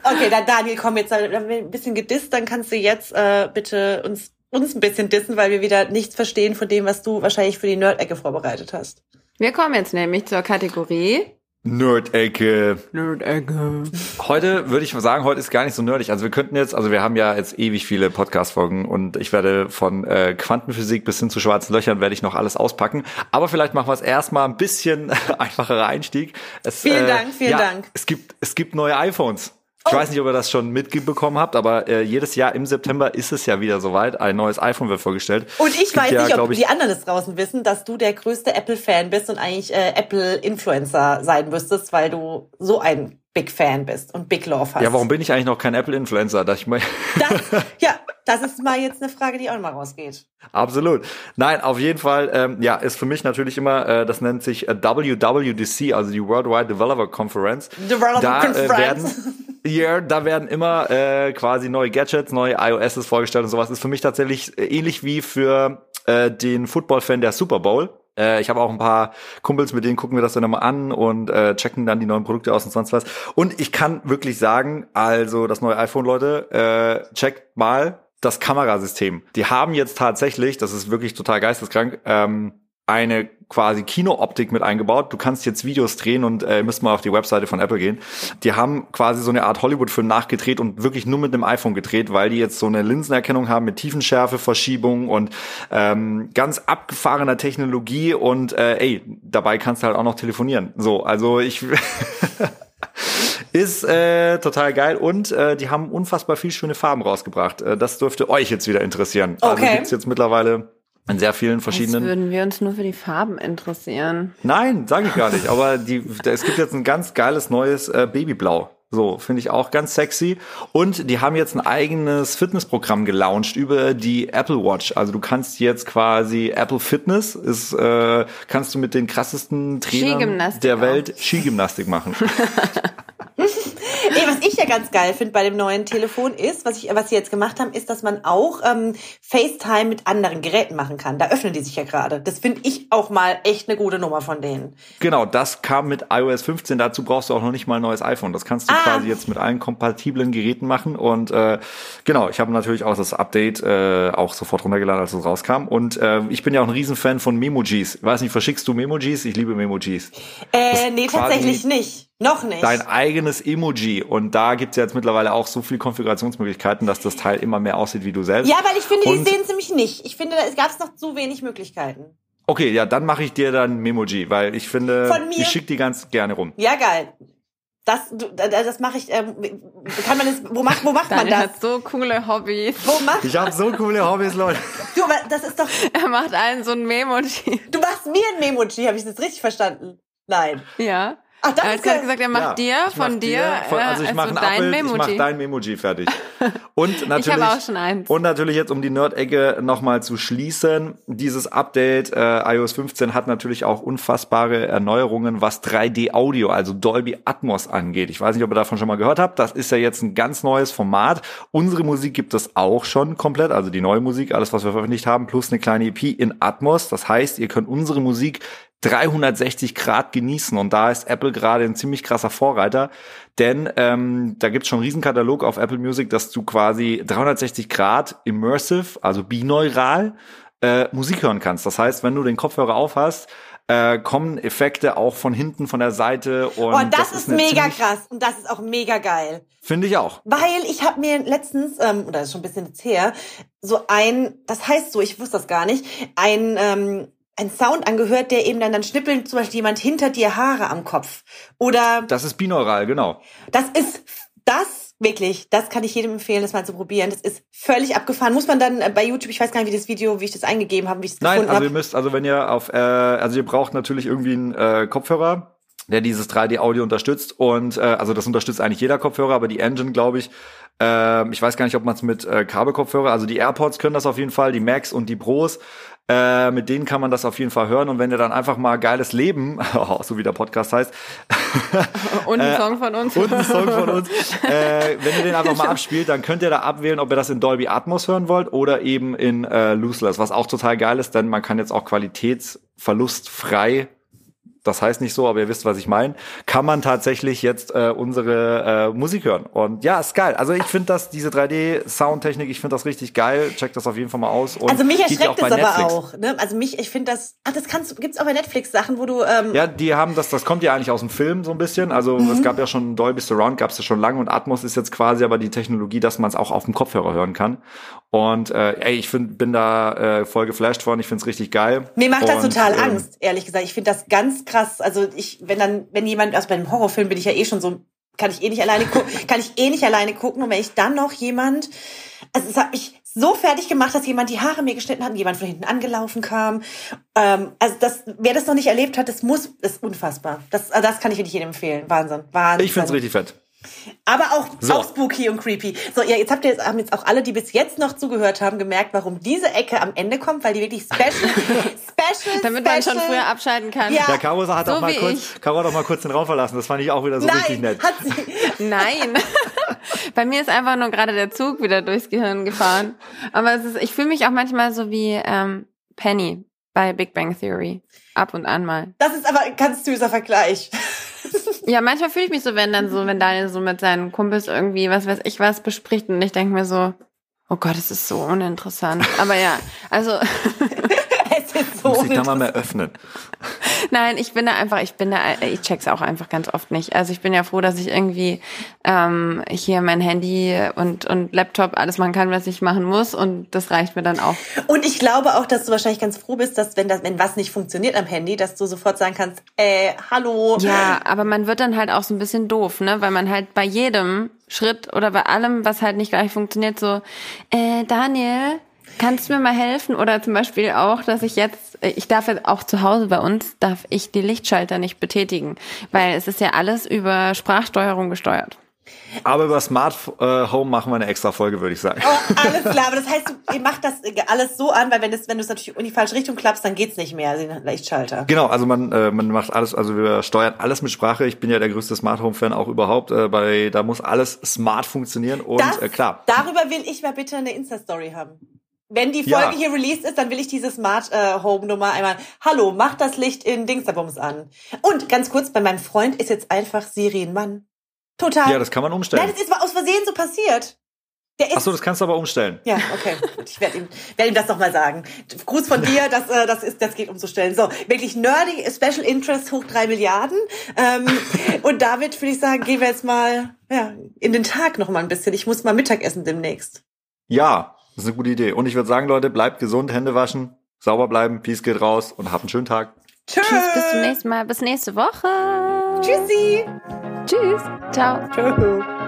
Okay, dann Daniel, komm jetzt, dann ein bisschen gedisst, dann kannst du jetzt äh, bitte uns uns ein bisschen dissen, weil wir wieder nichts verstehen von dem, was du wahrscheinlich für die Nerd-Ecke vorbereitet hast. Wir kommen jetzt nämlich zur Kategorie Nerd-Ecke. Nerd-Ecke. Heute würde ich sagen, heute ist gar nicht so nerdig. Also wir könnten jetzt, also wir haben ja jetzt ewig viele Podcast-Folgen und ich werde von äh, Quantenphysik bis hin zu schwarzen Löchern werde ich noch alles auspacken. Aber vielleicht machen wir es erstmal ein bisschen einfacherer Einstieg. Es, äh, Vielen Dank, vielen ja, Dank. Es gibt, es gibt neue iPhones. Ich Oh. weiß nicht, ob ihr das schon mitbekommen habt, aber äh, jedes Jahr im September ist es ja wieder soweit. Ein neues iPhone wird vorgestellt. Und ich weiß ja, nicht, ob ich, die anderen es draußen wissen, dass du der größte Apple-Fan bist und eigentlich äh, Apple-Influencer sein müsstest, weil du so ein Big Fan bist und Big Love hast. Ja, warum bin ich eigentlich noch kein Apple-Influencer? Ich mein, Das, ja, das ist mal jetzt eine Frage, die auch mal rausgeht. Absolut. Nein, auf jeden Fall, ähm, ja, ist für mich natürlich immer, äh, das nennt sich äh, WWDC, also die Worldwide Developer Conference. Developer da, Äh, Conference. werden, ja, da werden immer äh, quasi neue Gadgets, neue iOSs vorgestellt und sowas. Ist für mich tatsächlich äh, ähnlich wie für äh, den Football-Fan der Super Bowl. Äh, ich habe auch ein paar Kumpels, mit denen gucken wir das dann immer an und äh, checken dann die neuen Produkte aus und sonst was. Und ich kann wirklich sagen, also das neue iPhone, Leute, äh, checkt mal das Kamerasystem. Die haben jetzt tatsächlich, das ist wirklich total geisteskrank, ähm, eine quasi Kinooptik mit eingebaut. Du kannst jetzt Videos drehen und äh, müsst mal auf die Webseite von Apple gehen. Die haben quasi so eine Art Hollywood-Film nachgedreht und wirklich nur mit dem iPhone gedreht, weil die jetzt so eine Linsenerkennung haben mit Tiefenschärfe, Verschiebung und ähm, ganz abgefahrener Technologie und äh, ey, dabei kannst du halt auch noch telefonieren. So, also ich Ist äh, total geil und äh, die haben unfassbar viel schöne Farben rausgebracht. Äh, das dürfte euch jetzt wieder interessieren. Also Okay. gibt's jetzt mittlerweile in sehr vielen Als verschiedenen. würden wir uns nur für die Farben interessieren. Nein, sage ich gar nicht. Aber die, es gibt jetzt ein ganz geiles neues äh, Babyblau. So, finde ich auch ganz sexy. Und die haben jetzt ein eigenes Fitnessprogramm gelauncht über die Apple Watch. Also du kannst jetzt quasi Apple Fitness ist, äh, kannst du mit den krassesten Trainern der. Welt Skigymnastik machen. Nee, was ich ja ganz geil finde bei dem neuen Telefon ist, was ich, was sie jetzt gemacht haben, ist, dass man auch ähm, FaceTime mit anderen Geräten machen kann. Da öffnen die sich ja gerade. Das finde ich auch mal echt eine gute Nummer von denen. Genau, das kam mit iOS 15. Dazu brauchst du auch noch nicht mal ein neues iPhone. Das kannst du Ah. quasi jetzt mit allen kompatiblen Geräten machen. Und äh, genau, ich habe natürlich auch das Update äh, auch sofort runtergeladen, als es rauskam. Und äh, ich bin ja auch ein Riesenfan von Memojis. Ich weiß nicht, verschickst du Memojis? Ich liebe Memojis. Äh, nee, tatsächlich nicht. Noch nicht. Dein eigenes Emoji. Und da gibt's ja jetzt mittlerweile auch so viele Konfigurationsmöglichkeiten, dass das Teil immer mehr aussieht wie du selbst. ja, weil ich finde, Und- die sehen es nämlich nicht. Ich finde, es gab noch zu wenig Möglichkeiten. Okay, ja, dann mache ich dir dann Memoji, weil ich finde, Von mir- ich schicke die ganz gerne rum. Ja, geil. Das, das mache ich. Ähm, kann man das? Wo macht, wo macht man das? hat so coole Hobbys. Wo macht? Ich habe so coole Hobbys, Leute. Du, aber das ist doch. Er macht allen so ein Memoji. Du machst mir ein Memoji. Habe ich das richtig verstanden? Nein. Ja. Ach, das er hat ist gesagt, er macht Ja, dir, ich mach von dir, von, äh, also ich mache ein dein Abbild, ich mache Memoji. dein Memoji fertig. Und natürlich, ich habe auch schon eins. und natürlich jetzt, um die Nerd-Ecke nochmal zu schließen, dieses Update äh, iOS 15 hat natürlich auch unfassbare Erneuerungen, was 3D-Audio, also Dolby Atmos angeht. Ich weiß nicht, ob ihr davon schon mal gehört habt. Das ist ja jetzt ein ganz neues Format. Unsere Musik gibt es auch schon komplett, also die neue Musik, alles, was wir veröffentlicht haben, plus eine kleine EP in Atmos. Das heißt, ihr könnt unsere Musik 360 Grad genießen und da ist Apple gerade ein ziemlich krasser Vorreiter, denn ähm, da gibt's schon einen Riesenkatalog auf Apple Music, dass du quasi 360 Grad immersive, also bineural äh, Musik hören kannst. Das heißt, wenn du den Kopfhörer auf hast, äh, kommen Effekte auch von hinten, von der Seite und Oh, das, ist, eine mega krass und das ist auch mega geil. Finde ich auch. Weil ich habe mir letztens, ähm, oder das ist schon ein bisschen jetzt her, so ein, das heißt so, ich wusste das gar nicht, ein, ähm, ein Sound angehört, der eben dann, dann schnippeln zum Beispiel jemand hinter dir Haare am Kopf. Oder Das ist binaural, genau. das ist das wirklich, das kann ich jedem empfehlen, das mal zu probieren. Das ist völlig abgefahren. Muss man dann äh, bei YouTube, ich weiß gar nicht, wie das Video, wie ich das eingegeben habe, wie ich es Nein, gefunden also ihr müsst, also wenn ihr auf, äh, also ihr braucht natürlich irgendwie einen äh, Kopfhörer, der dieses 3D-Audio unterstützt und äh, also das unterstützt eigentlich jeder Kopfhörer, aber die Engine, glaube ich, äh, ich weiß gar nicht, ob man es mit äh, Kabelkopfhörer, also die AirPods können das auf jeden Fall, die Macs und die Pros, äh, mit denen kann man das auf jeden Fall hören und wenn ihr dann einfach mal geiles Leben, so wie der Podcast heißt, Und ein Song von uns. Äh, und ein Song von uns. Äh, wenn ihr den einfach mal abspielt, dann könnt ihr da abwählen, ob ihr das in Dolby Atmos hören wollt oder eben in äh, Lossless, was auch total geil ist, denn man kann jetzt auch qualitätsverlustfrei das heißt nicht so, aber ihr wisst, was ich meine, kann man tatsächlich jetzt äh, unsere äh, Musik hören. Und ja, ist geil. Also ich finde das, diese 3D-Soundtechnik, ich finde das richtig geil. Checkt das auf jeden Fall mal aus. Und Also mich erschreckt es bei aber Netflix. auch. Ne? Also mich, ich finde das, ach, das kannst du, gibt's auch bei Netflix Sachen, wo du, ähm, Ja, die haben das, das kommt ja eigentlich aus dem Film so ein bisschen. Also Mhm. es gab ja schon Dolby Surround, gab es ja schon lange und Atmos ist jetzt quasi aber die Technologie, dass man es auch auf dem Kopfhörer hören kann. Und äh, ey, ich find, bin da äh, voll geflasht von, ich find's richtig geil. Mir macht das Und, total ähm, Angst, ehrlich gesagt. Ich finde das ganz krass. Also ich, wenn dann, wenn jemand, also bei einem Horrorfilm bin ich ja eh schon so, kann ich eh nicht alleine gucken, kann ich eh nicht alleine gucken. Und wenn ich dann noch jemand, also es hat mich so fertig gemacht, dass jemand die Haare mir geschnitten hat und jemand von hinten angelaufen kam. Ähm, also das, wer das noch nicht erlebt hat, das muss, ist unfassbar. Das, also das kann ich wirklich jedem empfehlen. Wahnsinn, Wahnsinn. Ich find's richtig fett. Aber auch, So. auch spooky und creepy. So, ja, jetzt habt ihr jetzt, haben jetzt auch alle, die bis jetzt noch zugehört haben, gemerkt, warum diese Ecke am Ende kommt, weil die wirklich special, special, Damit man special, schon früher abschalten kann. Ja. Ja, Caro hat So auch mal kurz. Caro hat auch mal kurz den Raum verlassen. Das fand ich auch wieder so richtig Nein, nett. hat sie. Nein. Bei mir ist einfach nur gerade der Zug wieder durchs Gehirn gefahren. Aber es ist, ich fühle mich auch manchmal so wie ähm, Penny bei Big Bang Theory. Ab und an mal. Das ist aber ein ganz süßer Vergleich. Ja, manchmal fühle ich mich so, wenn dann so, wenn Daniel so mit seinen Kumpels irgendwie, was weiß ich was, bespricht und ich denke mir so, Oh Gott, es ist so uninteressant. Aber ja, also so Muss ich da mal mehr öffnen. Nein, ich bin da einfach, ich bin da, ich check's auch einfach ganz oft nicht. Also ich bin ja froh, dass ich irgendwie ähm, hier mein Handy und, und Laptop alles machen kann, was ich machen muss und das reicht mir dann auch. Und ich glaube auch, dass du wahrscheinlich ganz froh bist, dass wenn das, wenn was nicht funktioniert am Handy, dass du sofort sagen kannst, äh, hallo. Ja, aber man wird dann halt auch so ein bisschen doof, ne? Weil man halt bei jedem Schritt oder bei allem, was halt nicht gleich funktioniert, so, äh, Daniel, kannst du mir mal helfen? Oder zum Beispiel auch, dass ich jetzt, ich darf jetzt auch zu Hause bei uns, darf ich die Lichtschalter nicht betätigen, weil es ist ja alles über Sprachsteuerung gesteuert. Aber über Smart äh, Home machen wir eine extra Folge, würde ich sagen. Oh, alles klar, aber das heißt, du, ihr macht das alles so an, weil wenn es wenn du es natürlich in die falsche Richtung klappst, dann geht's nicht mehr, den Lichtschalter. Genau, also man, äh, man macht alles, also wir steuern alles mit Sprache. Ich bin ja der größte Smart Home Fan auch überhaupt. Äh, bei da muss alles smart funktionieren und Das, äh, klar. Darüber will ich mal bitte eine Insta-Story haben. Wenn die Ja. Folge hier released ist, dann will ich diese Smart äh, Home Nummer einmal. Hallo, mach das Licht in Dingsterbums an. Und ganz kurz, bei meinem Freund ist jetzt einfach Siri ein Mann. Total. Ja, das kann man Nein, umstellen. das ist aus Versehen so passiert. Der ist Ach so, das kannst du aber umstellen. Ja, okay. Ich werde ihm, werd ihm das noch mal sagen. Gruß von dir, das, äh, das, ist, das geht umzustellen. So, wirklich nerdy, Special Interest hoch drei Milliarden. Ähm, und damit würde ich sagen, gehen wir jetzt mal ja, in den Tag noch mal ein bisschen. Ich muss mal Mittagessen demnächst. Ja, das ist eine gute Idee. Und ich würde sagen, Leute, bleibt gesund, Hände waschen, sauber bleiben, Peace geht raus und habt einen schönen Tag. Tschüss. Tschüss, bis zum nächsten Mal, bis nächste Woche. Tschüssi. Tschüss. Ciao. Tschüss.